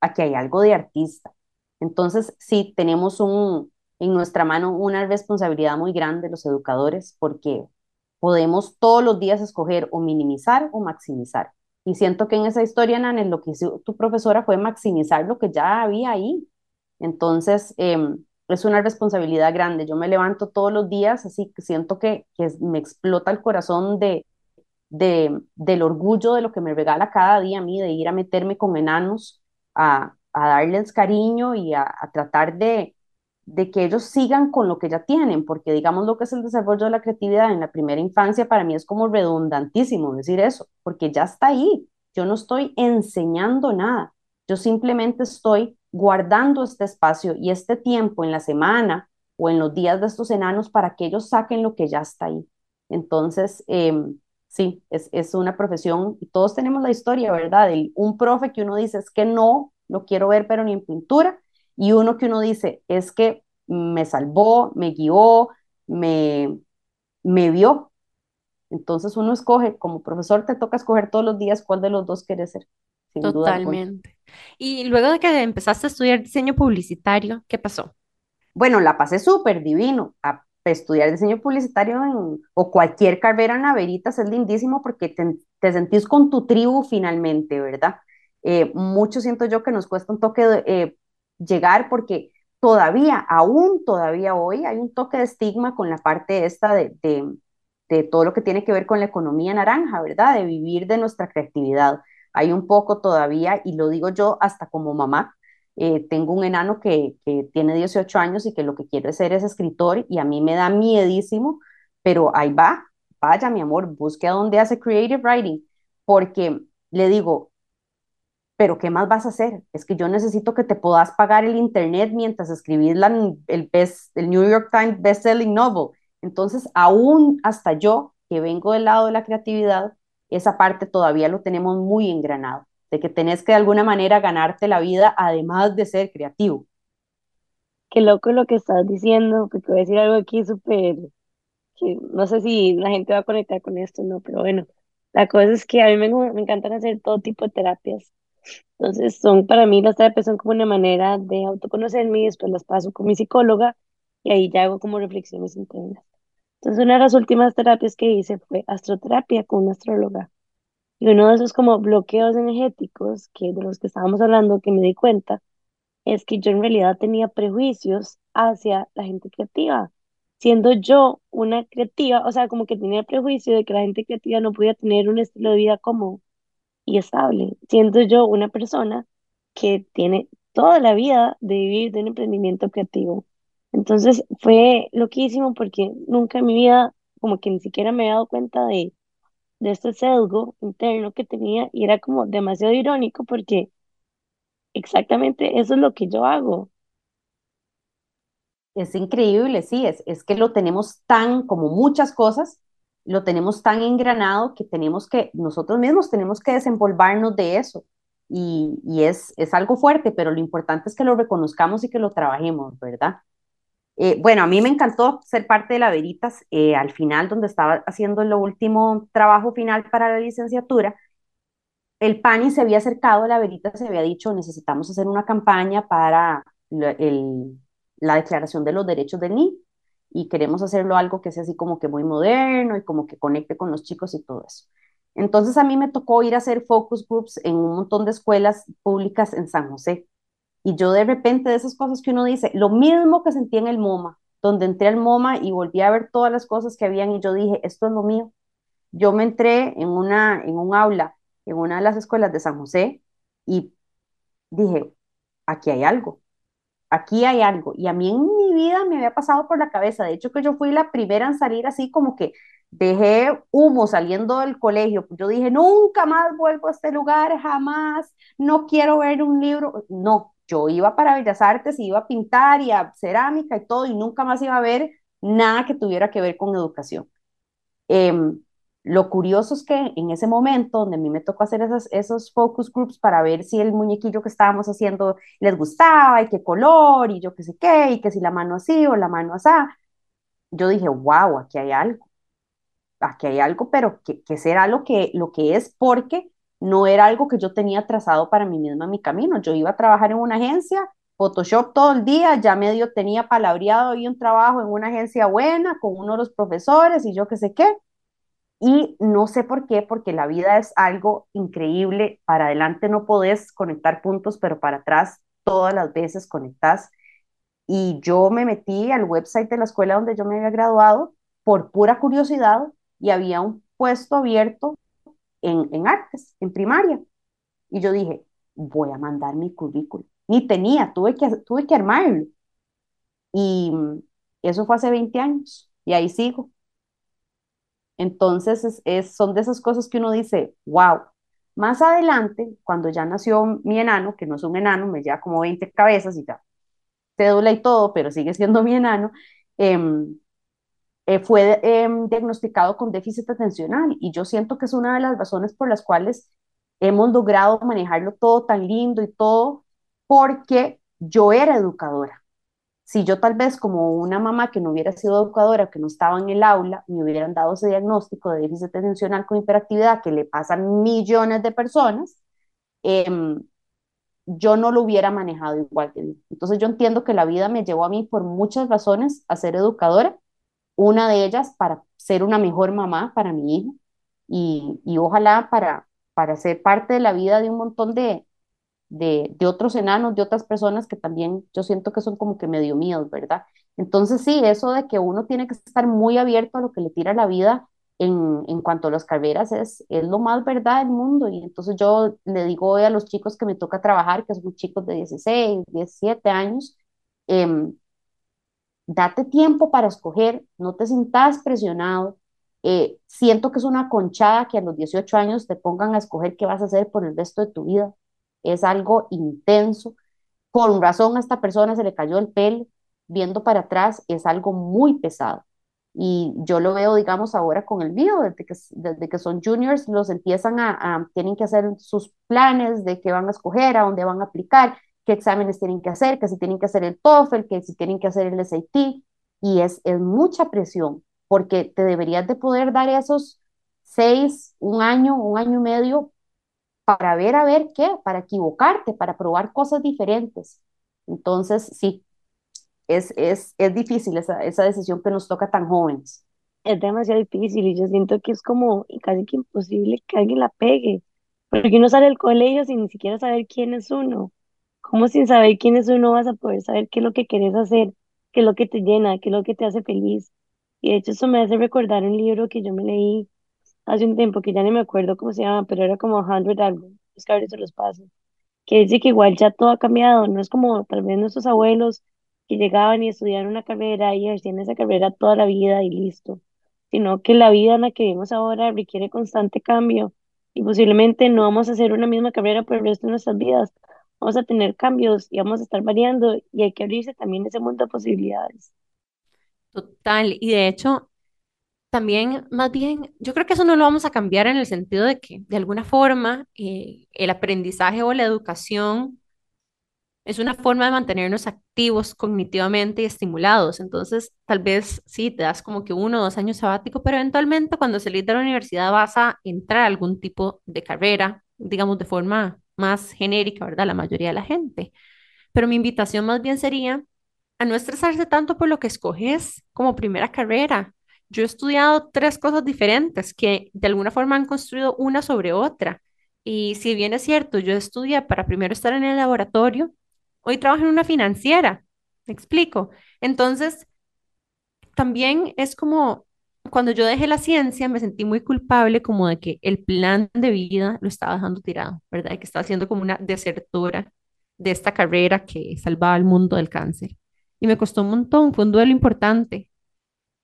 aquí hay algo de artista. Entonces, sí, tenemos un, en nuestra mano una responsabilidad muy grande los educadores porque podemos todos los días escoger o minimizar o maximizar. Y siento que en esa historia, Nanes, lo que hizo tu profesora fue maximizar lo que ya había ahí. Entonces, em, es una responsabilidad grande. Yo me levanto todos los días, así que siento que, que me explota el corazón de, de, del orgullo de lo que me regala cada día a mí, de ir a meterme con enanos, a, a darles cariño y a, a tratar de, de que ellos sigan con lo que ya tienen, porque digamos lo que es el desarrollo de la creatividad en la primera infancia, para mí es como redundantísimo decir eso, porque ya está ahí. Yo no estoy enseñando nada, yo simplemente estoy guardando este espacio y este tiempo en la semana o en los días de estos enanos para que ellos saquen lo que ya está ahí. Entonces, em, sí, es, es, una profesión y todos tenemos la historia, ¿verdad? De un profe que uno dice es que no lo quiero ver, pero ni en pintura, y uno que uno dice, es que me salvó, me guió, me, me vio. Entonces uno escoge, como profesor te toca escoger todos los días cuál de los dos quieres ser.
Totalmente. y luego de que empezaste a estudiar diseño publicitario, ¿qué pasó?
Bueno, la pasé súper divino. A estudiar diseño publicitario o cualquier carrera en Veritas es lindísimo porque te, sentís con tu tribu finalmente, ¿verdad? Eh, mucho siento yo que nos cuesta un toque de, eh, llegar porque todavía, aún todavía hoy, hay un toque de estigma con la parte esta de, de, todo lo que tiene que ver con la economía naranja, ¿verdad? De vivir de nuestra creatividad. Hay un poco todavía, y lo digo yo hasta como mamá, eh, tengo un enano que, que, tiene 18 años y que lo que quiere ser es escritor y a mí me da miedísimo, pero ahí va, vaya mi amor, busque a dónde hace creative writing, porque le digo, pero ¿qué más vas a hacer? Es que yo necesito que te puedas pagar el internet mientras escribís el, best, el New York Times best-selling novel. Entonces, aún hasta yo, que vengo del lado de la creatividad, esa parte todavía lo tenemos muy engranado, de que tenés que de alguna manera ganarte la vida además de ser creativo.
Qué loco lo que estás diciendo, porque voy a decir algo aquí súper, no sé si la gente va a conectar con esto, no, pero bueno, la cosa es que a mí me, me encantan hacer todo tipo de terapias entonces, son para mí las terapias son como una manera de autoconocerme y después las paso con mi psicóloga y ahí ya hago como reflexiones internas. Entonces, una de las últimas terapias que hice fue astroterapia con una astróloga. Y uno de esos como bloqueos energéticos que de los que estábamos hablando, que me di cuenta, es que yo en realidad tenía prejuicios hacia la gente creativa. Siendo yo una creativa, o sea, como que tenía el prejuicio de que la gente creativa no podía tener un estilo de vida cómodo y estable, siendo yo una persona que tiene toda la vida de vivir de un emprendimiento creativo. Entonces fue loquísimo porque nunca en mi vida, como que ni siquiera me había dado cuenta de, de este sesgo interno que tenía y era como demasiado irónico porque exactamente eso es lo que yo hago.
Es increíble, sí, es, es que lo tenemos tan, como muchas cosas, lo tenemos tan engranado que tenemos que, nosotros mismos tenemos que desenvolvernos de eso. Y, y es, es algo fuerte, pero lo importante es que lo reconozcamos y que lo trabajemos, ¿verdad? Eh, bueno, a mí me encantó ser parte de la Veritas eh, al final, donde estaba haciendo el último trabajo final para la licenciatura. El PANI se había acercado a la Veritas, se había dicho, necesitamos hacer una campaña para la Declaración de los Derechos del Niño y queremos hacerlo algo que sea así como que muy moderno y como que conecte con los chicos y todo eso. Entonces a mí me tocó ir a hacer focus groups en un montón de escuelas públicas en San José. Y yo de repente de esas cosas que uno dice, lo mismo que sentí en el MoMA, donde entré al MoMA y volví a ver todas las cosas que habían y yo dije, esto es lo mío. Yo me entré en, una, en un aula, en una de las escuelas de San José y dije, aquí hay algo aquí hay algo. Y a mí en mi vida me había pasado por la cabeza, de hecho que yo fui la primera en salir así como que dejé humo saliendo del colegio. Yo dije, nunca más vuelvo a este lugar, jamás, no quiero ver un libro. No, yo iba para Bellas Artes, iba a pintar y a cerámica y todo, y nunca más iba a ver nada que tuviera que ver con educación. Em, lo curioso es que en ese momento donde a mí me tocó hacer esos, esos focus groups para ver si el muñequillo que estábamos haciendo les gustaba y qué color y yo qué sé qué, y que si la mano así o la mano así, yo dije, wow, aquí hay algo, aquí hay algo, pero ¿qué, qué será lo que, lo que es? Porque no era algo que yo tenía trazado para mí misma mi camino. Yo iba a trabajar en una agencia, Photoshop todo el día, ya medio tenía palabreado y un trabajo en una agencia buena con uno de los profesores y yo qué sé qué y no sé por qué, porque la vida es algo increíble. Para adelante no podés conectar puntos, pero para atrás todas las veces conectas. Y yo me metí al website de la escuela donde yo me había graduado por pura curiosidad y había un puesto abierto en, en artes, en primaria. Y yo dije, voy a mandar mi currículum. Ni tenía, tuve que, tuve que armarlo. Y eso fue hace 20 años y ahí sigo. Entonces, es, son de esas cosas que uno dice, wow. Más adelante, cuando ya nació mi enano, que no es un enano, me lleva como 20 cabezas y ya, cédula y todo, pero sigue siendo mi enano, em, eh, fue em, diagnosticado con déficit atencional y yo siento que es una de las razones por las cuales hemos logrado manejarlo todo tan lindo y todo, porque yo era educadora si yo tal vez como una mamá que no hubiera sido educadora, que no estaba en el aula, me hubieran dado ese diagnóstico de déficit atencional con hiperactividad que le pasa a millones de personas, em, yo no lo hubiera manejado igual que mí. Entonces yo entiendo que la vida me llevó a mí por muchas razones a ser educadora, una de ellas para ser una mejor mamá para mi hijo y, y ojalá para, para ser parte de la vida de un montón de, de, otros enanos, de otras personas que también yo siento que son como que medio míos, ¿verdad? Entonces sí, eso de que uno tiene que estar muy abierto a lo que le tira la vida en, en cuanto a las carreras es, es lo más verdad del mundo. Y entonces yo le digo hoy a los chicos que me toca trabajar, que son chicos de 16, 17 años, em, date tiempo para escoger, no te sientas presionado. Eh, siento que es una conchada que a los 18 años te pongan a escoger qué vas a hacer por el resto de tu vida es algo intenso. Con razón a esta persona se le cayó el pelo, viendo para atrás es algo muy pesado. Y yo lo veo, digamos, ahora con el mío, desde que, que son juniors, los empiezan a, tienen que hacer sus planes de qué van a escoger, a dónde van a aplicar, qué exámenes tienen que hacer, que si tienen que hacer el TOEFL, que si tienen que hacer el SAT, y es, mucha presión, porque te deberías de poder dar esos seis, un año, un año y medio para ver a ver qué, para equivocarte, para probar cosas diferentes. Entonces, sí, es, es, es difícil esa, esa decisión que nos toca tan jóvenes.
Es demasiado difícil y yo siento que es como casi que imposible que alguien la pegue, porque uno sale del colegio sin ni siquiera saber quién es uno. ¿Cómo sin saber quién es uno vas a poder saber qué es lo que quieres hacer, qué es lo que te llena, qué es lo que te hace feliz? Y de hecho eso me hace recordar un libro que yo me leí hace un tiempo, que ya ni me acuerdo cómo se llama, pero era como 100 algo, que ahorita se los paso, que dice que igual ya todo ha cambiado, no es como tal vez nuestros abuelos que llegaban y estudiaron una carrera y ejercían esa carrera toda la vida y listo, sino que la vida en la que vivimos ahora requiere constante cambio y posiblemente no vamos a hacer una misma carrera por el resto de nuestras vidas, vamos a tener cambios y vamos a estar variando y hay que abrirse también ese mundo de posibilidades.
Total, y de hecho, también, más bien, yo creo que eso no lo vamos a cambiar en el sentido de que, de alguna forma, eh, el aprendizaje o la educación es una forma de mantenernos activos cognitivamente y estimulados. Entonces, tal vez sí, te das como que uno o dos años sabático, pero eventualmente cuando salís de la universidad vas a entrar a algún tipo de carrera, digamos, de forma más genérica, ¿verdad? La mayoría de la gente. Pero mi invitación más bien sería a no estresarse tanto por lo que escoges como primera carrera. Yo he estudiado tres cosas diferentes que de alguna forma han construido una sobre otra. Y si bien es cierto, yo estudié para primero estar en el laboratorio, hoy trabajo en una financiera. ¿Me explico? Entonces, también es como cuando yo dejé la ciencia, me sentí muy culpable como de que el plan de vida lo estaba dejando tirado, ¿verdad? Y que estaba haciendo como una desertora de esta carrera que salvaba al mundo del cáncer. Y me costó un montón, fue un duelo importante.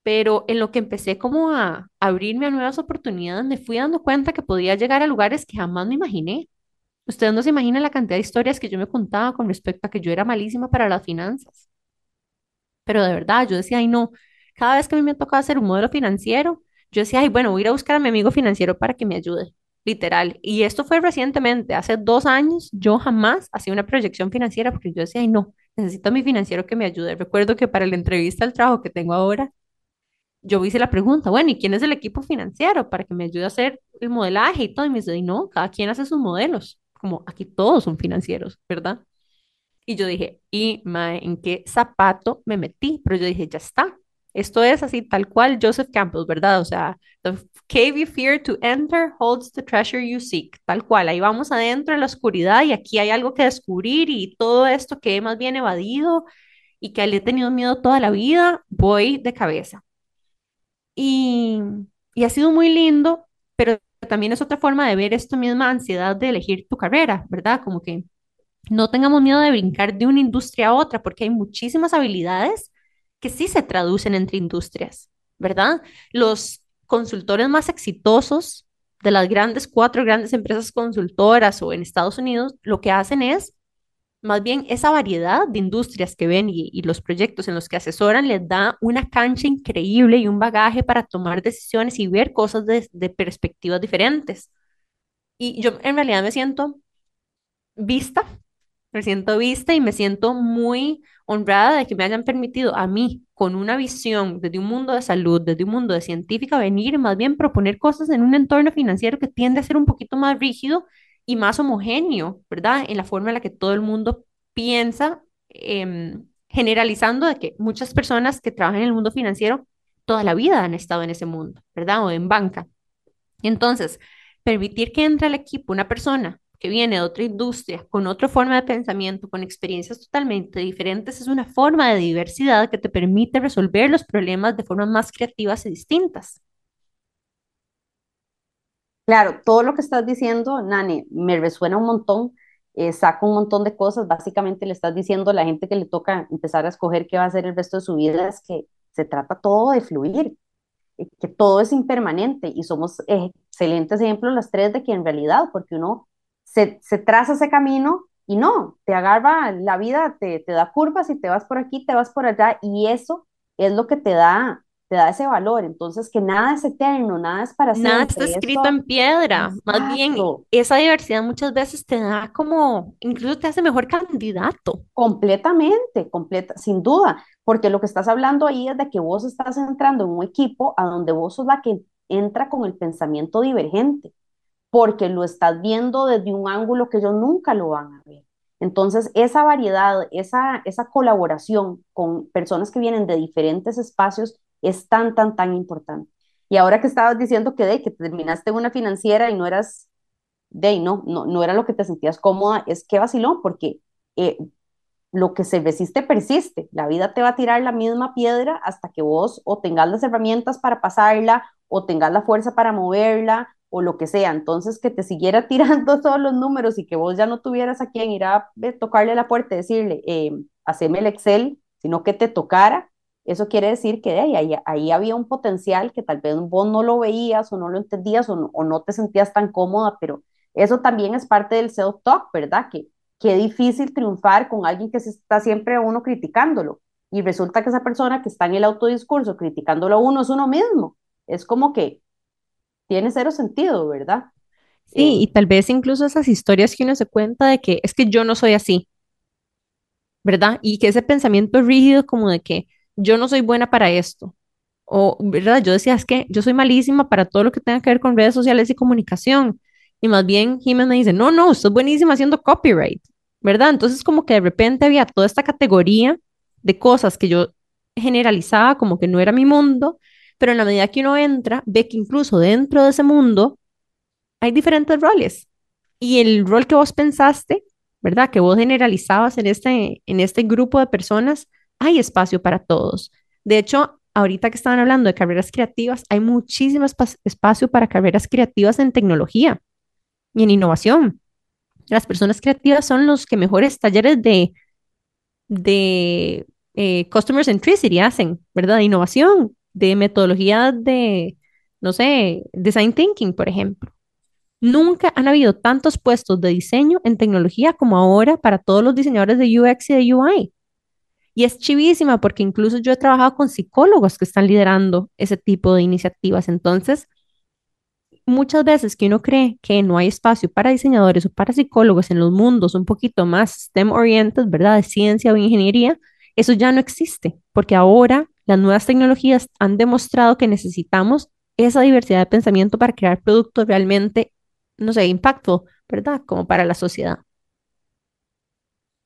Pero en lo que empecé como a abrirme a nuevas oportunidades, me fui dando cuenta que podía llegar a lugares que jamás me imaginé. Ustedes no se imaginan la cantidad de historias que yo me contaba con respecto a que yo era malísima para las finanzas. Pero de verdad, yo decía, ay no, cada vez que a mí me tocaba hacer un modelo financiero, yo decía, ay, bueno, voy a ir a buscar a mi amigo financiero para que me ayude, literal. Y esto fue recientemente, hace dos años, yo jamás hacía una proyección financiera porque yo decía, ay no, necesito a mi financiero que me ayude. Recuerdo que para la entrevista al trabajo que tengo ahora, yo hice la pregunta, bueno, ¿y quién es el equipo financiero para que me ayude a hacer el modelaje y todo? Y me dice, no, cada quien hace sus modelos, como aquí todos son financieros, ¿verdad? Y yo dije, ¿y en qué zapato me metí? Pero yo dije, ya está. Esto es así, tal cual Joseph Campbell, ¿verdad? O sea, the cave you fear to enter holds the treasure you seek. Tal cual, ahí vamos adentro en la oscuridad y aquí hay algo que descubrir y todo esto que he más bien evadido y que le he tenido miedo toda la vida, voy de cabeza. Y, y ha sido muy lindo, pero también es otra forma de ver esta misma ansiedad de elegir tu carrera, ¿verdad? Como que no tengamos miedo de brincar de una industria a otra, porque hay muchísimas habilidades que sí se traducen entre industrias, ¿verdad? Los consultores más exitosos de las grandes, cuatro grandes empresas consultoras o en Estados Unidos, lo que hacen es, más bien, esa variedad de industrias que ven y, los proyectos en los que asesoran les da una cancha increíble y un bagaje para tomar decisiones y ver cosas de, de perspectivas diferentes. Y yo en realidad me siento vista siento vista y me siento muy honrada de que me hayan permitido a mí, con una visión desde un mundo de salud, desde un mundo de científica, venir más bien proponer cosas en un entorno financiero que tiende a ser un poquito más rígido y más homogéneo, ¿verdad? En la forma en la que todo el mundo piensa, em, generalizando de que muchas personas que trabajan en el mundo financiero toda la vida han estado en ese mundo, ¿verdad? O en banca. Entonces, permitir que entre al equipo una persona que viene de otra industria, con otra forma de pensamiento, con experiencias totalmente diferentes, es una forma de diversidad que te permite resolver los problemas de formas más creativas y distintas.
Claro, todo lo que estás diciendo, Nani, me resuena un montón, eh, saca un montón de cosas, básicamente le estás diciendo a la gente que le toca empezar a escoger qué va a hacer el resto de su vida, es que se trata todo de fluir, eh, que todo es impermanente y somos excelentes ejemplos las tres de que en realidad, porque uno se, traza ese camino y no, te agarra la vida, te, te, da curvas y te vas por aquí, te vas por allá y eso es lo que te da, te da ese valor. Entonces, que nada es eterno, nada es para
siempre. Nada está escrito en piedra. Más bien, esa diversidad muchas veces te da como, incluso te hace mejor candidato.
Completamente, completa, sin duda, porque lo que estás hablando ahí es de que vos estás entrando en un equipo a donde vos sos la que entra con el pensamiento divergente porque lo estás viendo desde un ángulo que ellos nunca lo van a ver. Entonces, esa variedad, esa, esa colaboración con personas que vienen de diferentes espacios es tan, tan, tan importante. Y ahora que estabas diciendo que, de, que terminaste una financiera y no eras, de, no, no, no era lo que te sentías cómoda, es que vacilón, porque eh, lo que se resiste persiste. La vida te va a tirar la misma piedra hasta que vos o tengas las herramientas para pasarla o tengas la fuerza para moverla o lo que sea. Entonces, que te siguiera tirando todos los números y que vos ya no tuvieras a quien ir a tocarle la puerta y decirle, eh, haceme el Excel, sino que te tocara, eso quiere decir que ahí, ahí, ahí, había un potencial que tal vez vos no lo veías o no lo entendías o no, o no te sentías tan cómoda, pero eso también es parte del self-talk, ¿verdad? Que qué difícil triunfar con alguien que se está siempre a uno criticándolo. Y resulta que esa persona que está en el autodiscurso criticándolo a uno es uno mismo. Es como que tiene cero sentido, ¿verdad?
Sí, eh, y tal vez incluso esas historias que uno se cuenta de que es que yo no soy así, ¿verdad? Y que ese pensamiento rígido como de que yo no soy buena para esto. O, ¿verdad? Yo decía, es que yo soy malísima para todo lo que tenga que ver con redes sociales y comunicación. Y más bien Jiménez me dice, no, no, usted es buenísima haciendo copyright, ¿verdad? Entonces como que de repente había toda esta categoría de cosas que yo generalizaba como que no era mi mundo, pero en la medida que uno entra, ve que incluso dentro de ese mundo hay diferentes roles. Y el rol que vos pensaste, ¿verdad? Que vos generalizabas en este, en este grupo de personas, hay espacio para todos. De hecho, ahorita que estaban hablando de carreras creativas, hay muchísimo espacio para carreras creativas en tecnología y en innovación. Las personas creativas son los que mejores talleres de, de eh, customer centricity hacen, ¿verdad? De innovación, de metodología de, no sé, design thinking, por ejemplo. Nunca han habido tantos puestos de diseño en tecnología como ahora para todos los diseñadores de UX y de UI. Y es chivísima porque incluso yo he trabajado con psicólogos que están liderando ese tipo de iniciativas. Entonces, muchas veces que uno cree que no hay espacio para diseñadores o para psicólogos en los mundos un poquito más STEM-oriented, ¿verdad? De ciencia o ingeniería, eso ya no existe, porque ahora las nuevas tecnologías han demostrado que necesitamos esa diversidad de pensamiento para crear productos realmente, no sé, impacto, ¿verdad? Como para la sociedad.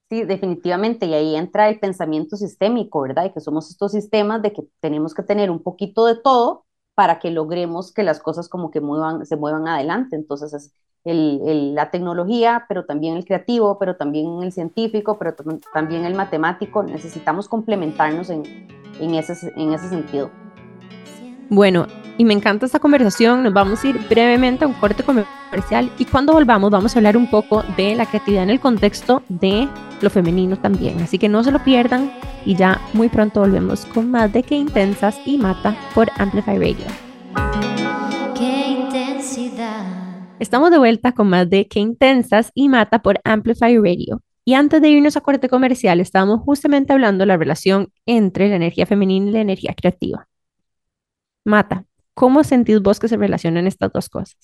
Sí, definitivamente, y ahí entra el pensamiento sistémico, ¿verdad? Y que somos estos sistemas de que tenemos que tener un poquito de todo para que logremos que las cosas como que muevan, se muevan adelante. Entonces es el, la tecnología, pero también el creativo, pero también el científico, pero también el matemático. Necesitamos complementarnos en, en, ese, en ese sentido.
Bueno, y me encanta esta conversación. Nos vamos a ir brevemente a un corte comercial y cuando volvamos vamos a hablar un poco de la creatividad en el contexto de lo femenino también. Así que no se lo pierdan y ya muy pronto volvemos con más de Qué Intensas y Mata por Amplify Radio. Estamos de vuelta con más de Qué Intensas y Mata por Amplify Radio. Y antes de irnos a corte comercial, estábamos justamente hablando de la relación entre la energía femenina y la energía creativa. Mata, ¿cómo sentís vos que se relacionan estas dos cosas?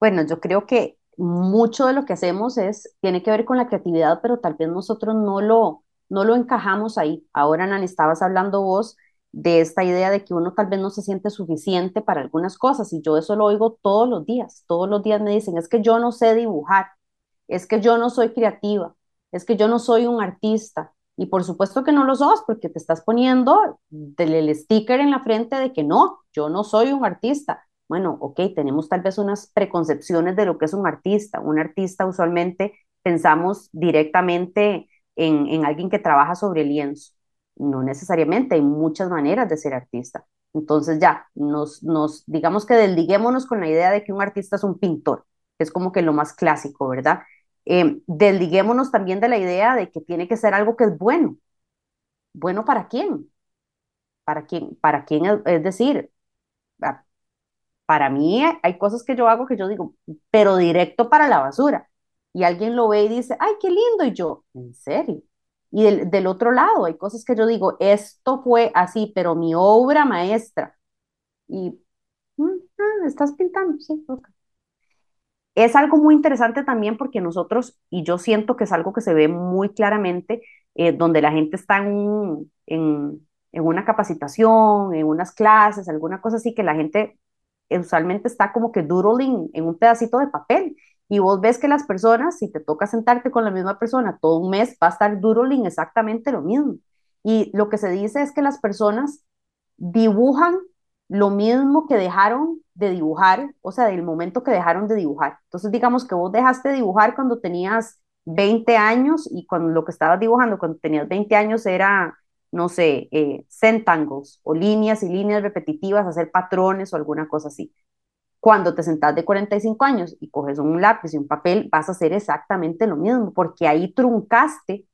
Bueno, yo creo que mucho de lo que hacemos es, tiene que ver con la creatividad, pero tal vez nosotros no lo, no lo encajamos ahí. Ahora, Nan, estabas hablando vos de esta idea de que uno tal vez no se siente suficiente para algunas cosas y yo eso lo oigo todos los días. Todos los días me dicen, es que yo no sé dibujar, es que yo no soy creativa, es que yo no soy un artista, y por supuesto que no lo sos porque te estás poniendo el sticker en la frente de que no, yo no soy un artista. Bueno, ok, tenemos tal vez unas preconcepciones de lo que es un artista. Un artista usualmente pensamos directamente en, en alguien que trabaja sobre lienzo. No necesariamente, hay muchas maneras de ser artista. Entonces ya, nos, nos, digamos que desliguémonos con la idea de que un artista es un pintor, que es como que lo más clásico, ¿verdad? Eh, desliguémonos también de la idea de que tiene que ser algo que es bueno. ¿Bueno para quién? ¿Para quién? ¿Para quién? Es, decir, para mí hay cosas que yo hago que yo digo, pero directo para la basura. Y alguien lo ve y dice, ay, qué lindo. Y yo, ¿en serio? Y del, otro lado, hay cosas que yo digo, esto fue así, pero mi obra maestra. Y, mm, ah, estás pintando, sí, ok es algo muy interesante también porque nosotros, y yo siento que es algo que se ve muy claramente, eh, donde la gente está en, en, una capacitación, en unas clases, alguna cosa así, que la gente usualmente está como que doodling en un pedacito de papel. Y vos ves que las personas, si te toca sentarte con la misma persona todo un mes, va a estar doodling exactamente lo mismo. Y lo que se dice es que las personas dibujan lo mismo que dejaron de dibujar, o sea, del momento que dejaron de dibujar. Entonces, digamos que vos dejaste de dibujar cuando tenías 20 años y cuando lo que estabas dibujando cuando tenías 20 años era, no sé, eh, centangles o líneas y líneas repetitivas, hacer patrones o alguna cosa así. Cuando te sentás de 45 años y coges un lápiz y un papel, vas a hacer exactamente lo mismo, porque ahí truncaste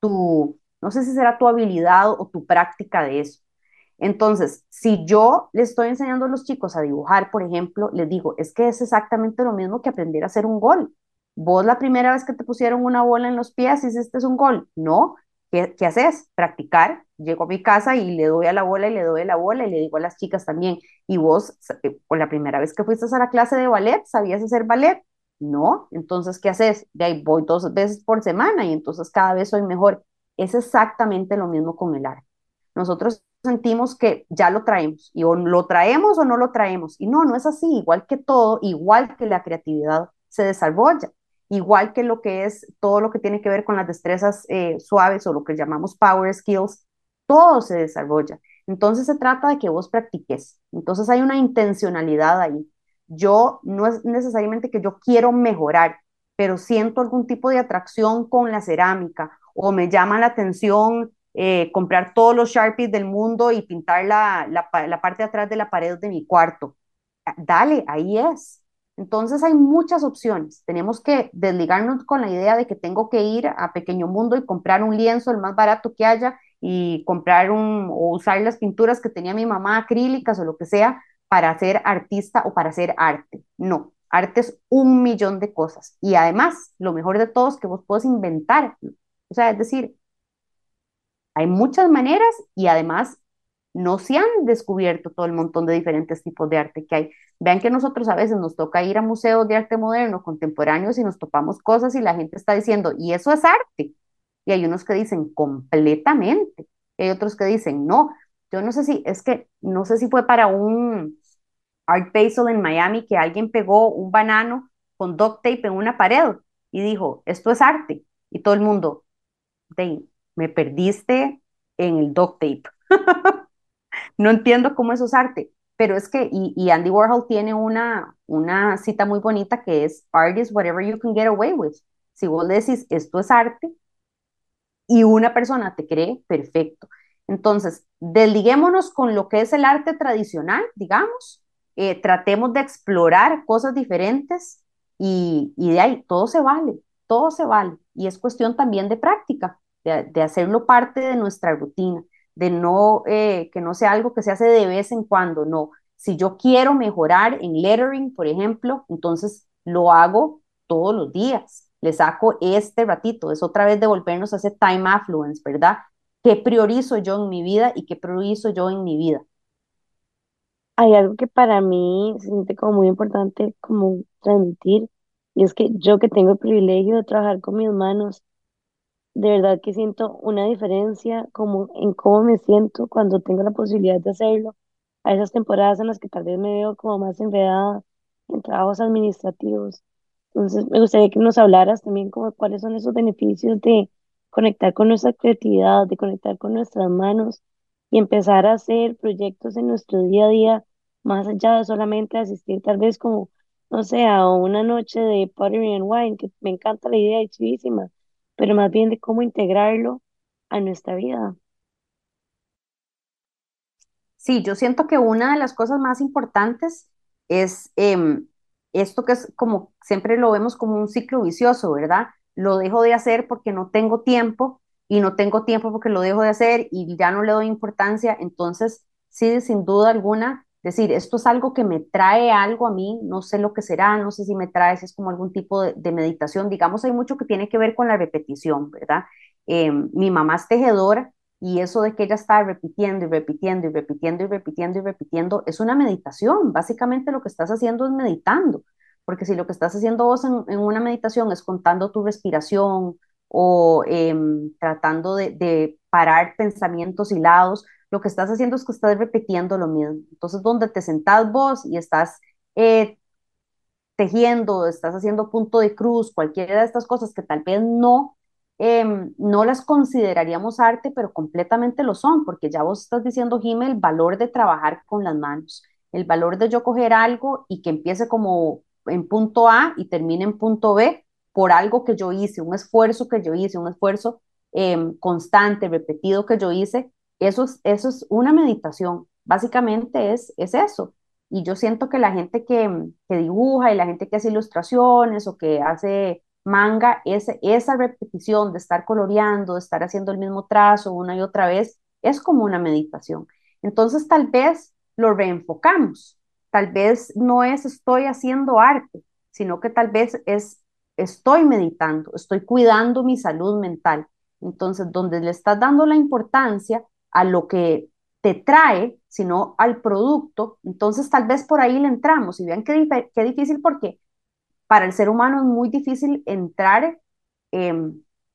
tu, no sé si será tu habilidad o tu práctica de eso. Entonces, si yo le estoy enseñando a los chicos a dibujar, por ejemplo, les digo, es que es exactamente lo mismo que aprender a hacer un gol. Vos la primera vez que te pusieron una bola en los pies hiciste un gol. No, ¿Qué, ¿qué, haces? Practicar. Llego a mi casa y le doy a la bola y le doy a la bola y le digo a las chicas también, ¿y vos, por la primera vez que fuiste a la clase de ballet, sabías hacer ballet? No, entonces, ¿qué haces? De ahí voy dos veces por semana y entonces cada vez soy mejor. Es exactamente lo mismo con el arte. Nosotros sentimos que ya lo traemos y o lo traemos o no lo traemos. Y no, no es así. Igual que todo, igual que la creatividad se desarrolla, igual que lo que es todo lo que tiene que ver con las destrezas eh, suaves o lo que llamamos power skills, todo se desarrolla. Entonces se trata de que vos practiques. Entonces hay una intencionalidad ahí. Yo no es necesariamente que yo quiero mejorar, pero siento algún tipo de atracción con la cerámica o me llama la atención eh, comprar todos los Sharpies del mundo y pintar la, la, parte de atrás de la pared de mi cuarto. Dale, ahí es. Entonces hay muchas opciones. Tenemos que desligarnos con la idea de que tengo que ir a Pequeño Mundo y comprar un lienzo, el más barato que haya, y comprar un, o usar las pinturas que tenía mi mamá, acrílicas o lo que sea, para ser artista o para hacer arte. No, arte es un millón de cosas. Y además, lo mejor de todo es que vos puedes inventar. O sea, es decir, hay muchas maneras y además no se han descubierto todo el montón de diferentes tipos de arte que hay. Vean que nosotros a veces nos toca ir a museos de arte moderno, contemporáneos y nos topamos cosas y la gente está diciendo, y eso es arte. Y hay unos que dicen completamente. Y hay otros que dicen no. Yo no sé si, es que no sé si fue para un Art Basel en Miami que alguien pegó un banano con duct tape en una pared y dijo, esto es arte. Y todo el mundo, me perdiste en el duct tape. no entiendo cómo eso es arte, pero es que, y, Andy Warhol tiene una, una cita muy bonita que es, art is whatever you can get away with. Si vos le decís, esto es arte, y una persona te cree, perfecto. Entonces, desliguémonos con lo que es el arte tradicional, digamos, eh, tratemos de explorar cosas diferentes y, y de ahí todo se vale, todo se vale. Y es cuestión también de práctica de, hacerlo parte de nuestra rutina, de no, eh, que no sea algo que se hace de vez en cuando, no. Si yo quiero mejorar en lettering, por ejemplo, entonces lo hago todos los días. Le saco este ratito, es otra vez devolvernos a ese time affluence, ¿verdad? ¿Qué priorizo yo en mi vida y qué priorizo yo en mi vida?
Hay algo que para mí se siente como muy importante como transmitir, y es que yo que tengo el privilegio de trabajar con mis manos, de verdad que siento una diferencia como en cómo me siento cuando tengo la posibilidad de hacerlo. A esas temporadas en las que tal vez me veo como más enredada en trabajos administrativos. Entonces, me gustaría que nos hablaras también como cuáles son esos beneficios de conectar con nuestra creatividad, de conectar con nuestras manos y empezar a hacer proyectos en nuestro día a día, más allá de solamente asistir tal vez como, no sé, a una noche de pottery and wine, que me encanta la idea, es chivísima pero más bien de cómo integrarlo a nuestra vida.
Sí, yo siento que una de las cosas más importantes es em, esto que es como siempre lo vemos como un ciclo vicioso, ¿verdad? Lo dejo de hacer porque no tengo tiempo y no tengo tiempo porque lo dejo de hacer y ya no le doy importancia. Entonces, sí, sin duda alguna, decir, esto es algo que me trae algo a mí, no sé lo que será, no sé si me trae, si es como algún tipo de, meditación, digamos, hay mucho que tiene que ver con la repetición, ¿verdad? Eh, mi mamá es tejedora y eso de que ella está repitiendo y repitiendo y repitiendo y repitiendo y repitiendo es una meditación, básicamente lo que estás haciendo es meditando, porque si lo que estás haciendo vos en, una meditación es contando tu respiración o em, tratando de, de parar pensamientos hilados, lo que estás haciendo es que estás repitiendo lo mismo. Entonces, donde te sentás vos y estás eh, tejiendo, estás haciendo punto de cruz, cualquiera de estas cosas que tal vez no, em, no las consideraríamos arte, pero completamente lo son, porque ya vos estás diciendo, Jimé, el valor de trabajar con las manos, el valor de yo coger algo y que empiece como en punto A y termine en punto B, por algo que yo hice, un esfuerzo que yo hice, un esfuerzo em, constante, repetido que yo hice, eso es, eso es una meditación. Básicamente es, es eso. Y yo siento que la gente que, que dibuja y la gente que hace ilustraciones o que hace manga, es, esa repetición de estar coloreando, de estar haciendo el mismo trazo una y otra vez, es como una meditación. Entonces tal vez lo reenfocamos. Tal vez no es estoy haciendo arte, sino que tal vez es estoy meditando, estoy cuidando mi salud mental. Entonces, donde le estás dando la importancia a lo que te trae, sino al producto, entonces tal vez por ahí le entramos. Y vean qué, qué difícil porque para el ser humano es muy difícil entrar, eh,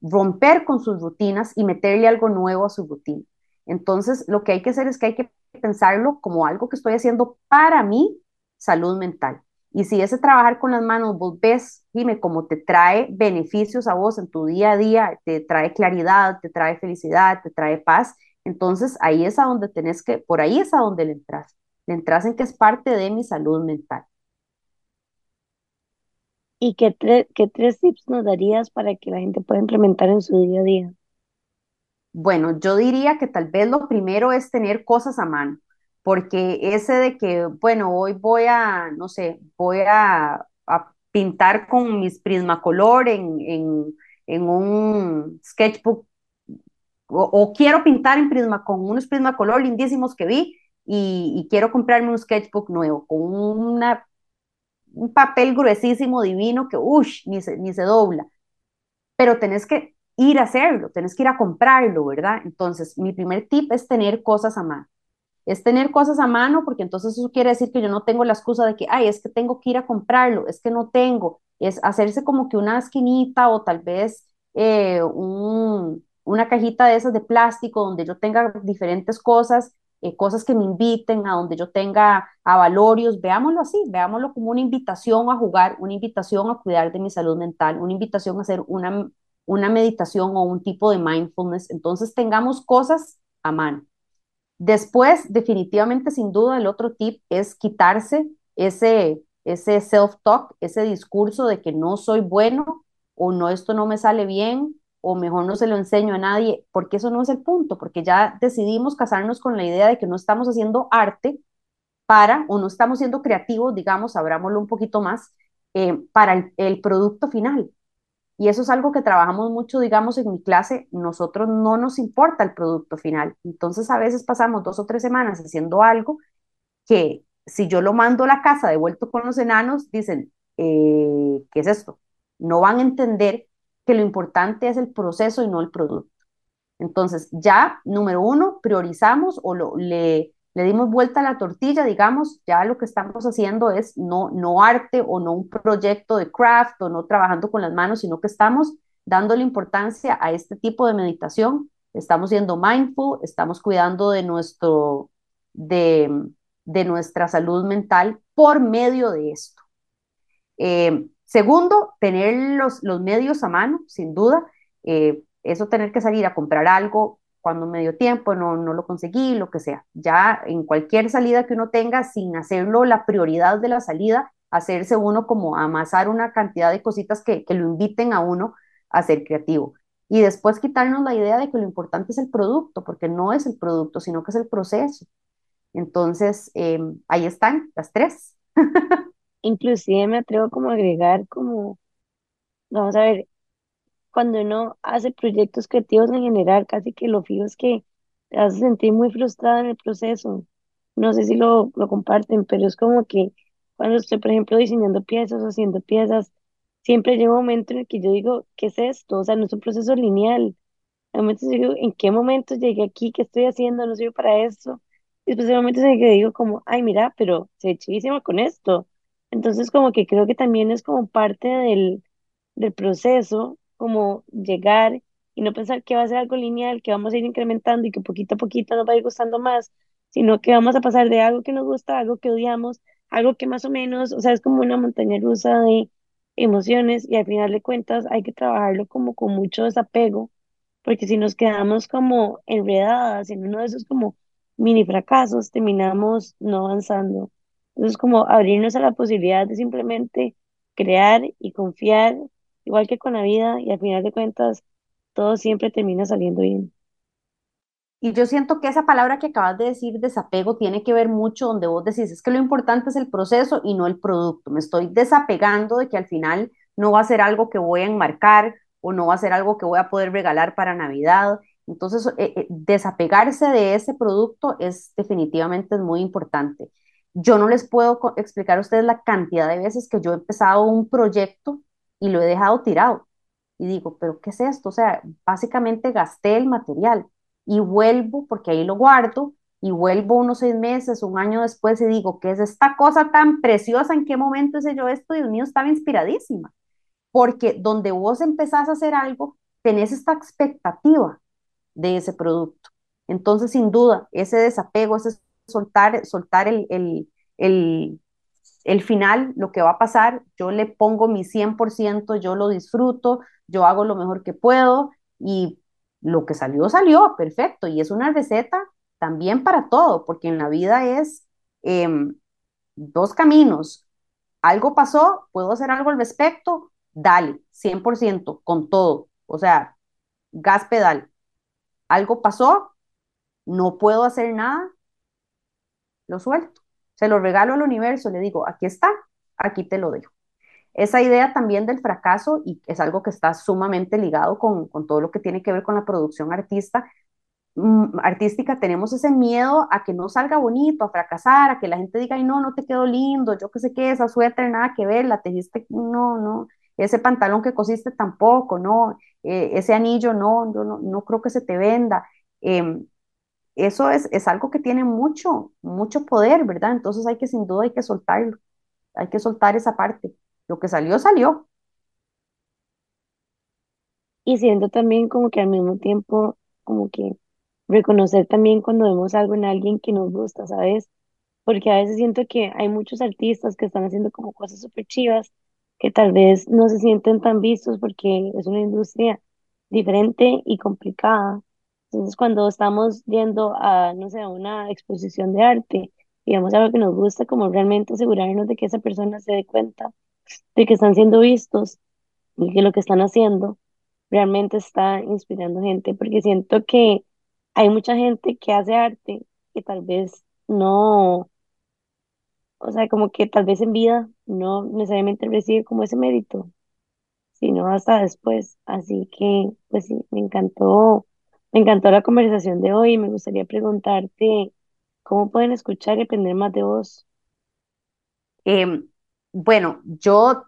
romper con sus rutinas y meterle algo nuevo a su rutina. Entonces, lo que hay que hacer es que hay que pensarlo como algo que estoy haciendo para mi salud mental. Y si ese trabajar con las manos, vos ves, dime, cómo te trae beneficios a vos en tu día a día, te trae claridad, te trae felicidad, te trae paz, entonces ahí es a donde tenés que, por ahí es a donde le entras. Le entras en que es parte de mi salud mental.
¿Y qué, qué tres tips nos darías para que la gente pueda implementar en su día a día?
Bueno, yo diría que tal vez lo primero es tener cosas a mano, porque ese de que, bueno, hoy voy a, no sé, voy a, pintar con mis Prismacolor en, en, en un sketchbook, o, quiero pintar en Prisma con unos Prismacolor lindísimos que vi y, quiero comprarme un sketchbook nuevo, con un papel gruesísimo, divino, que uff, ni se, ni se dobla. Pero tenés que ir a hacerlo, tenés que ir a comprarlo, ¿verdad? Entonces, mi primer tip es tener cosas a mano. Es tener cosas a mano porque entonces eso quiere decir que yo no tengo la excusa de que, ay, es que tengo que ir a comprarlo, es que no tengo. Es hacerse como que una esquinita o tal vez eh, un, una cajita de esas de plástico donde yo tenga diferentes cosas eh, cosas que me inviten, a donde yo tenga avalorios, veámoslo así, veámoslo como una invitación a jugar, una invitación a cuidar de mi salud mental, una invitación a hacer una, una meditación o un tipo de mindfulness. Entonces tengamos cosas a mano. Después, definitivamente, sin duda, el otro tip es quitarse ese, ese self-talk, ese discurso de que no soy bueno o no, esto no me sale bien o mejor no se lo enseño a nadie, porque eso no es el punto, porque ya decidimos casarnos con la idea de que no estamos haciendo arte para, o no estamos siendo creativos, digamos, abrámoslo un poquito más, eh, para el, producto final. Y eso es algo que trabajamos mucho, digamos, en mi clase, nosotros no nos importa el producto final. Entonces a veces pasamos dos o tres semanas haciendo algo que si yo lo mando a la casa devuelto con los enanos, dicen, eh, ¿qué es esto? No van a entender que lo importante es el proceso y no el producto. Entonces, ya, número uno, priorizamos o le, le dimos vuelta a la tortilla, digamos, ya lo que estamos haciendo es no, no arte o no un proyecto de craft o no trabajando con las manos, sino que estamos dándole importancia a este tipo de meditación, estamos siendo mindful, estamos cuidando de, nuestro, de, de nuestra salud mental por medio de esto. Eh, Segundo, tener los, los medios a mano, sin duda. Eh, eso tener que salir a comprar algo cuando me dio tiempo, no, no lo conseguí, lo que sea. Ya en cualquier salida que uno tenga, sin hacerlo la prioridad de la salida, hacerse uno como amasar una cantidad de cositas que, que lo inviten a uno a ser creativo. Y después quitarnos la idea de que lo importante es el producto, porque no es el producto, sino que es el proceso. Entonces, em, ahí están las tres.
Inclusive me atrevo como a agregar como, vamos a ver, cuando uno hace proyectos creativos en general, casi que lo fijo es que te a sentir muy frustrada en el proceso. No sé si lo, lo comparten, pero es como que cuando estoy, por ejemplo, diseñando piezas o haciendo piezas, siempre llega un momento en el que yo digo, ¿qué es esto? O sea, no es un proceso lineal. Momentos digo, ¿en qué momento llegué aquí? ¿Qué estoy haciendo? No sirve para esto. Y después hay momentos en el que digo como, ay, mira, pero se chivísimo con esto. Entonces, como que creo que también es como parte del, del proceso, como llegar y no pensar que va a ser algo lineal, que vamos a ir incrementando y que poquito a poquito nos va a ir gustando más, sino que vamos a pasar de algo que nos gusta a algo que odiamos, algo que más o menos, o sea, es como una montaña rusa de emociones y al final de cuentas hay que trabajarlo como con mucho desapego, porque si nos quedamos como enredadas en uno de esos como mini fracasos, terminamos no avanzando. Entonces, como abrirnos a la posibilidad de simplemente crear y confiar igual que con la vida, y al final de cuentas, todo siempre termina saliendo bien.
Y yo siento que esa palabra que acabas de decir, desapego, tiene que ver mucho donde vos decís, es que lo importante es el proceso y no el producto. Me estoy desapegando de que al final no va a ser algo que voy a enmarcar o no va a ser algo que voy a poder regalar para Navidad. Entonces, eh, eh, desapegarse de ese producto es definitivamente muy importante. Yo no les puedo explicar a ustedes la cantidad de veces que yo he empezado un proyecto y lo he dejado tirado. Y digo, pero ¿qué es esto? O sea, básicamente gasté el material y vuelvo, porque ahí lo guardo, y vuelvo unos seis meses, un año después y digo, ¿qué es esta cosa tan preciosa? ¿En qué momento hice yo esto? Dios mío, estaba inspiradísima. Porque donde vos empezás a hacer algo, tenés esta expectativa de ese producto. Entonces, sin duda, ese desapego, ese soltar, soltar el, el, el, el final, lo que va a pasar, yo le pongo mi 100%, yo lo disfruto, yo hago lo mejor que puedo y lo que salió, salió, perfecto. Y es una receta también para todo, porque en la vida es em, dos caminos. Algo pasó, puedo hacer algo al respecto, dale, 100%, con todo. O sea, gas pedal. Algo pasó, no puedo hacer nada, lo suelto. Se lo regalo al universo, le digo, aquí está, aquí te lo dejo esa idea también del fracaso, y es algo que está sumamente ligado con, todo lo que tiene que ver con la producción artista, mm, artística, tenemos ese miedo a que no salga bonito, a fracasar, a que la gente diga, ay, no, no te quedó lindo, yo qué sé qué, esa suéter, nada que ver, la tejiste, no, no, ese pantalón que cosiste tampoco, no, eh, ese anillo, no, yo no, no creo que se te venda. Em, eso es, es algo que tiene mucho, mucho poder, ¿verdad? Entonces hay que, sin duda, hay que soltarlo, hay que soltar esa parte. Lo que salió, salió.
Y siento también como que al mismo tiempo, como que reconocer también cuando vemos algo en alguien que nos gusta, ¿sabes? Porque a veces siento que hay muchos artistas que están haciendo como cosas súper chivas, que tal vez no se sienten tan vistos porque es una industria diferente y complicada. Entonces, cuando estamos yendo a, no sé, a una exposición de arte, digamos algo que nos gusta, como realmente asegurarnos de que esa persona se dé cuenta de que están siendo vistos y que lo que están haciendo realmente está inspirando gente, porque siento que hay mucha gente que hace arte que tal vez no, o sea, como que tal vez en vida no necesariamente recibe como ese mérito, sino hasta después. Así que, pues sí, me encantó, me encantó la conversación de hoy. Me gustaría preguntarte cómo pueden escuchar y aprender más de vos.
Em, bueno, yo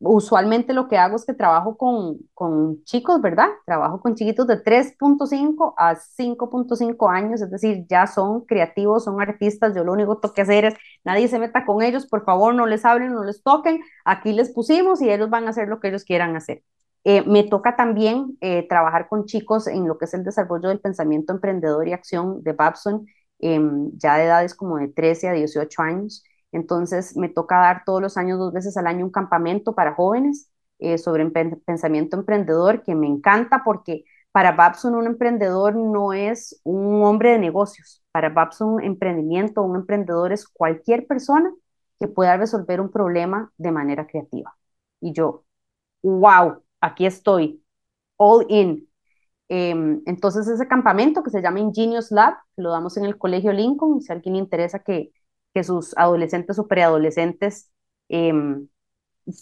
usualmente lo que hago es que trabajo con, con chicos, ¿verdad? Trabajo con chiquitos de 3.5 a 5.5 años, es decir, ya son creativos, son artistas, yo lo único que tengo que hacer es, nadie se meta con ellos, por favor, no les hablen, no les toquen, aquí les pusimos y ellos van a hacer lo que ellos quieran hacer. Eh, me toca también eh, trabajar con chicos en lo que es el desarrollo del pensamiento emprendedor y acción de Babson, em, ya de edades como de 13 a 18 años. Entonces me toca dar todos los años, dos veces al año, un campamento para jóvenes eh, sobre pensamiento emprendedor que me encanta porque para Babson un emprendedor no es un hombre de negocios. Para Babson un emprendimiento, un emprendedor es cualquier persona que pueda resolver un problema de manera creativa. Y yo, wow, aquí estoy, all in. Em, entonces ese campamento que se llama Ingenious Lab, lo damos en el Colegio Lincoln, si alguien le interesa que, que sus adolescentes o preadolescentes em,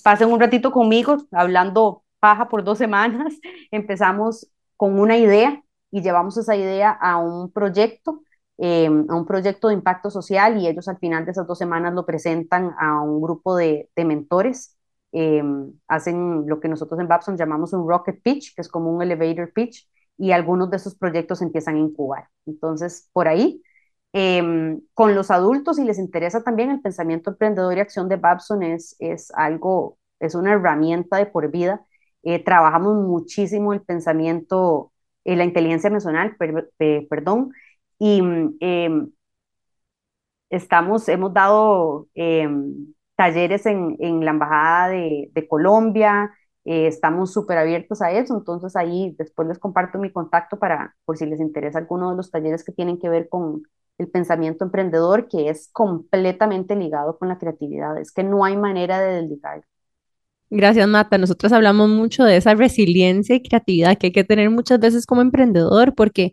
pasen un ratito conmigo hablando paja por dos semanas. Empezamos con una idea y llevamos esa idea a un proyecto, em, a un proyecto de impacto social y ellos al final de esas dos semanas lo presentan a un grupo de mentores. Em, hacen lo que nosotros en Babson llamamos un rocket pitch, que es como un elevator pitch, y algunos de esos proyectos empiezan a incubar. Entonces, por ahí Em, con los adultos, y les interesa también el pensamiento emprendedor y acción de Babson, es, es algo, es una herramienta de por vida. Eh, trabajamos muchísimo el pensamiento, eh, la inteligencia emocional, perdón, y em, estamos, hemos dado talleres en, en, la Embajada de, de Colombia, eh, estamos súper abiertos a eso, entonces ahí después les comparto mi contacto para, por si les interesa alguno de los talleres que tienen que ver con, el pensamiento emprendedor que es completamente ligado con la creatividad, es que no hay manera de desligarlo.
Gracias, Mata. Nosotros hablamos mucho de esa resiliencia y creatividad que hay que tener muchas veces como emprendedor, porque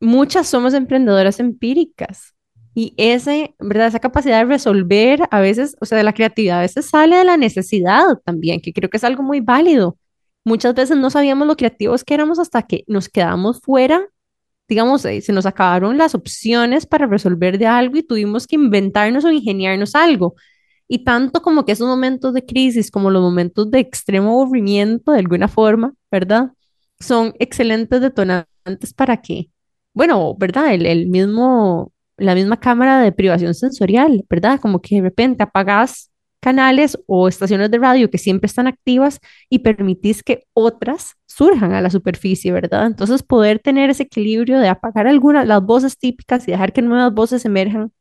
muchas somos emprendedoras empíricas. Y ese, ¿verdad? Esa capacidad de resolver a veces, o sea, de la creatividad a veces sale de la necesidad también, que creo que es algo muy válido. Muchas veces no sabíamos lo creativos que éramos hasta que nos quedamos fuera, digamos, eh, se nos acabaron las opciones para resolver de algo y tuvimos que inventarnos o ingeniarnos algo. Y tanto como que esos momentos de crisis, como los momentos de extremo aburrimiento, de alguna forma, ¿verdad? Son excelentes detonantes para que, bueno, ¿verdad? El, el mismo, la misma cámara de privación sensorial, ¿verdad? Como que de repente apagas canales o estaciones de radio que siempre están activas y permitís que otras surjan a la superficie, ¿verdad? Entonces poder tener ese equilibrio de apagar algunas, las voces típicas y dejar que nuevas voces emerjan,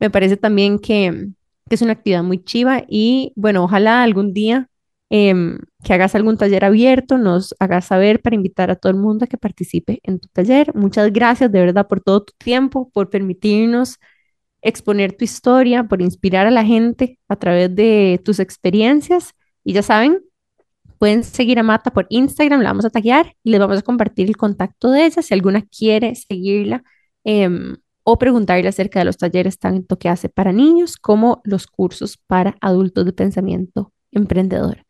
me parece también que, que es una actividad muy chiva y bueno, ojalá algún día em, que hagas algún taller abierto, nos hagas saber para invitar a todo el mundo a que participe en tu taller. Muchas gracias de verdad por todo tu tiempo, por permitirnos exponer tu historia, por inspirar a la gente a través de tus experiencias. Y ya saben, pueden seguir a Mata por Instagram, la vamos a taguear y les vamos a compartir el contacto de ella si alguna quiere seguirla. Em, o preguntarle acerca de los talleres tanto que hace para niños como los cursos para adultos de pensamiento emprendedor.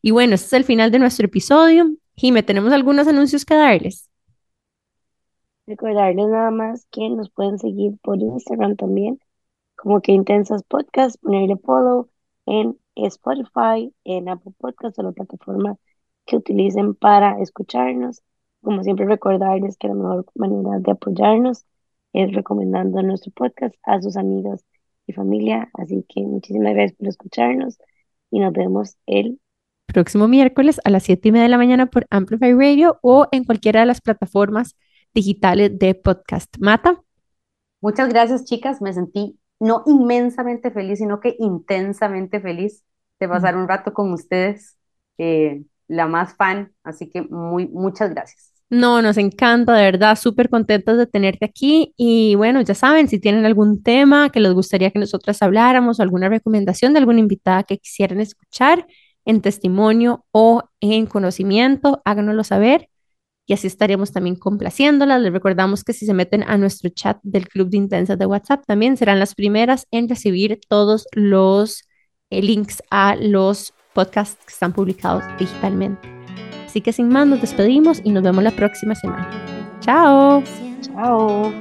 Y bueno, este es el final de nuestro episodio. Jime, ¿tenemos algunos anuncios que darles?
Recordarles nada más que nos pueden seguir por Instagram también, como que Intensas Podcast, ponerle follow en Spotify, en Apple Podcast o la plataforma que utilicen para escucharnos. Como siempre, recordarles que la mejor manera de apoyarnos es recomendando nuestro podcast a sus amigos y familia. Así que muchísimas gracias por escucharnos y nos vemos el
próximo miércoles a las 7 y media de la mañana por Amplify Radio o en cualquiera de las plataformas digitales de podcast. Mata.
Muchas gracias, chicas. Me sentí no inmensamente feliz, sino que intensamente feliz de pasar un rato con ustedes. Eh, la más fan, así que muy, muchas gracias.
No, nos encanta, de verdad, súper contentos de tenerte aquí. Y bueno, ya saben, si tienen algún tema que les gustaría que nosotras habláramos o alguna recomendación de alguna invitada que quisieran escuchar en testimonio o en conocimiento, háganoslo saber y así estaríamos también complaciéndolas. Les recordamos que si se meten a nuestro chat del Club de Intensas de WhatsApp, también serán las primeras en recibir todos los eh, links a los podcasts que están publicados digitalmente. Así que sin más, nos despedimos y nos vemos la próxima semana. Chao.
Chao.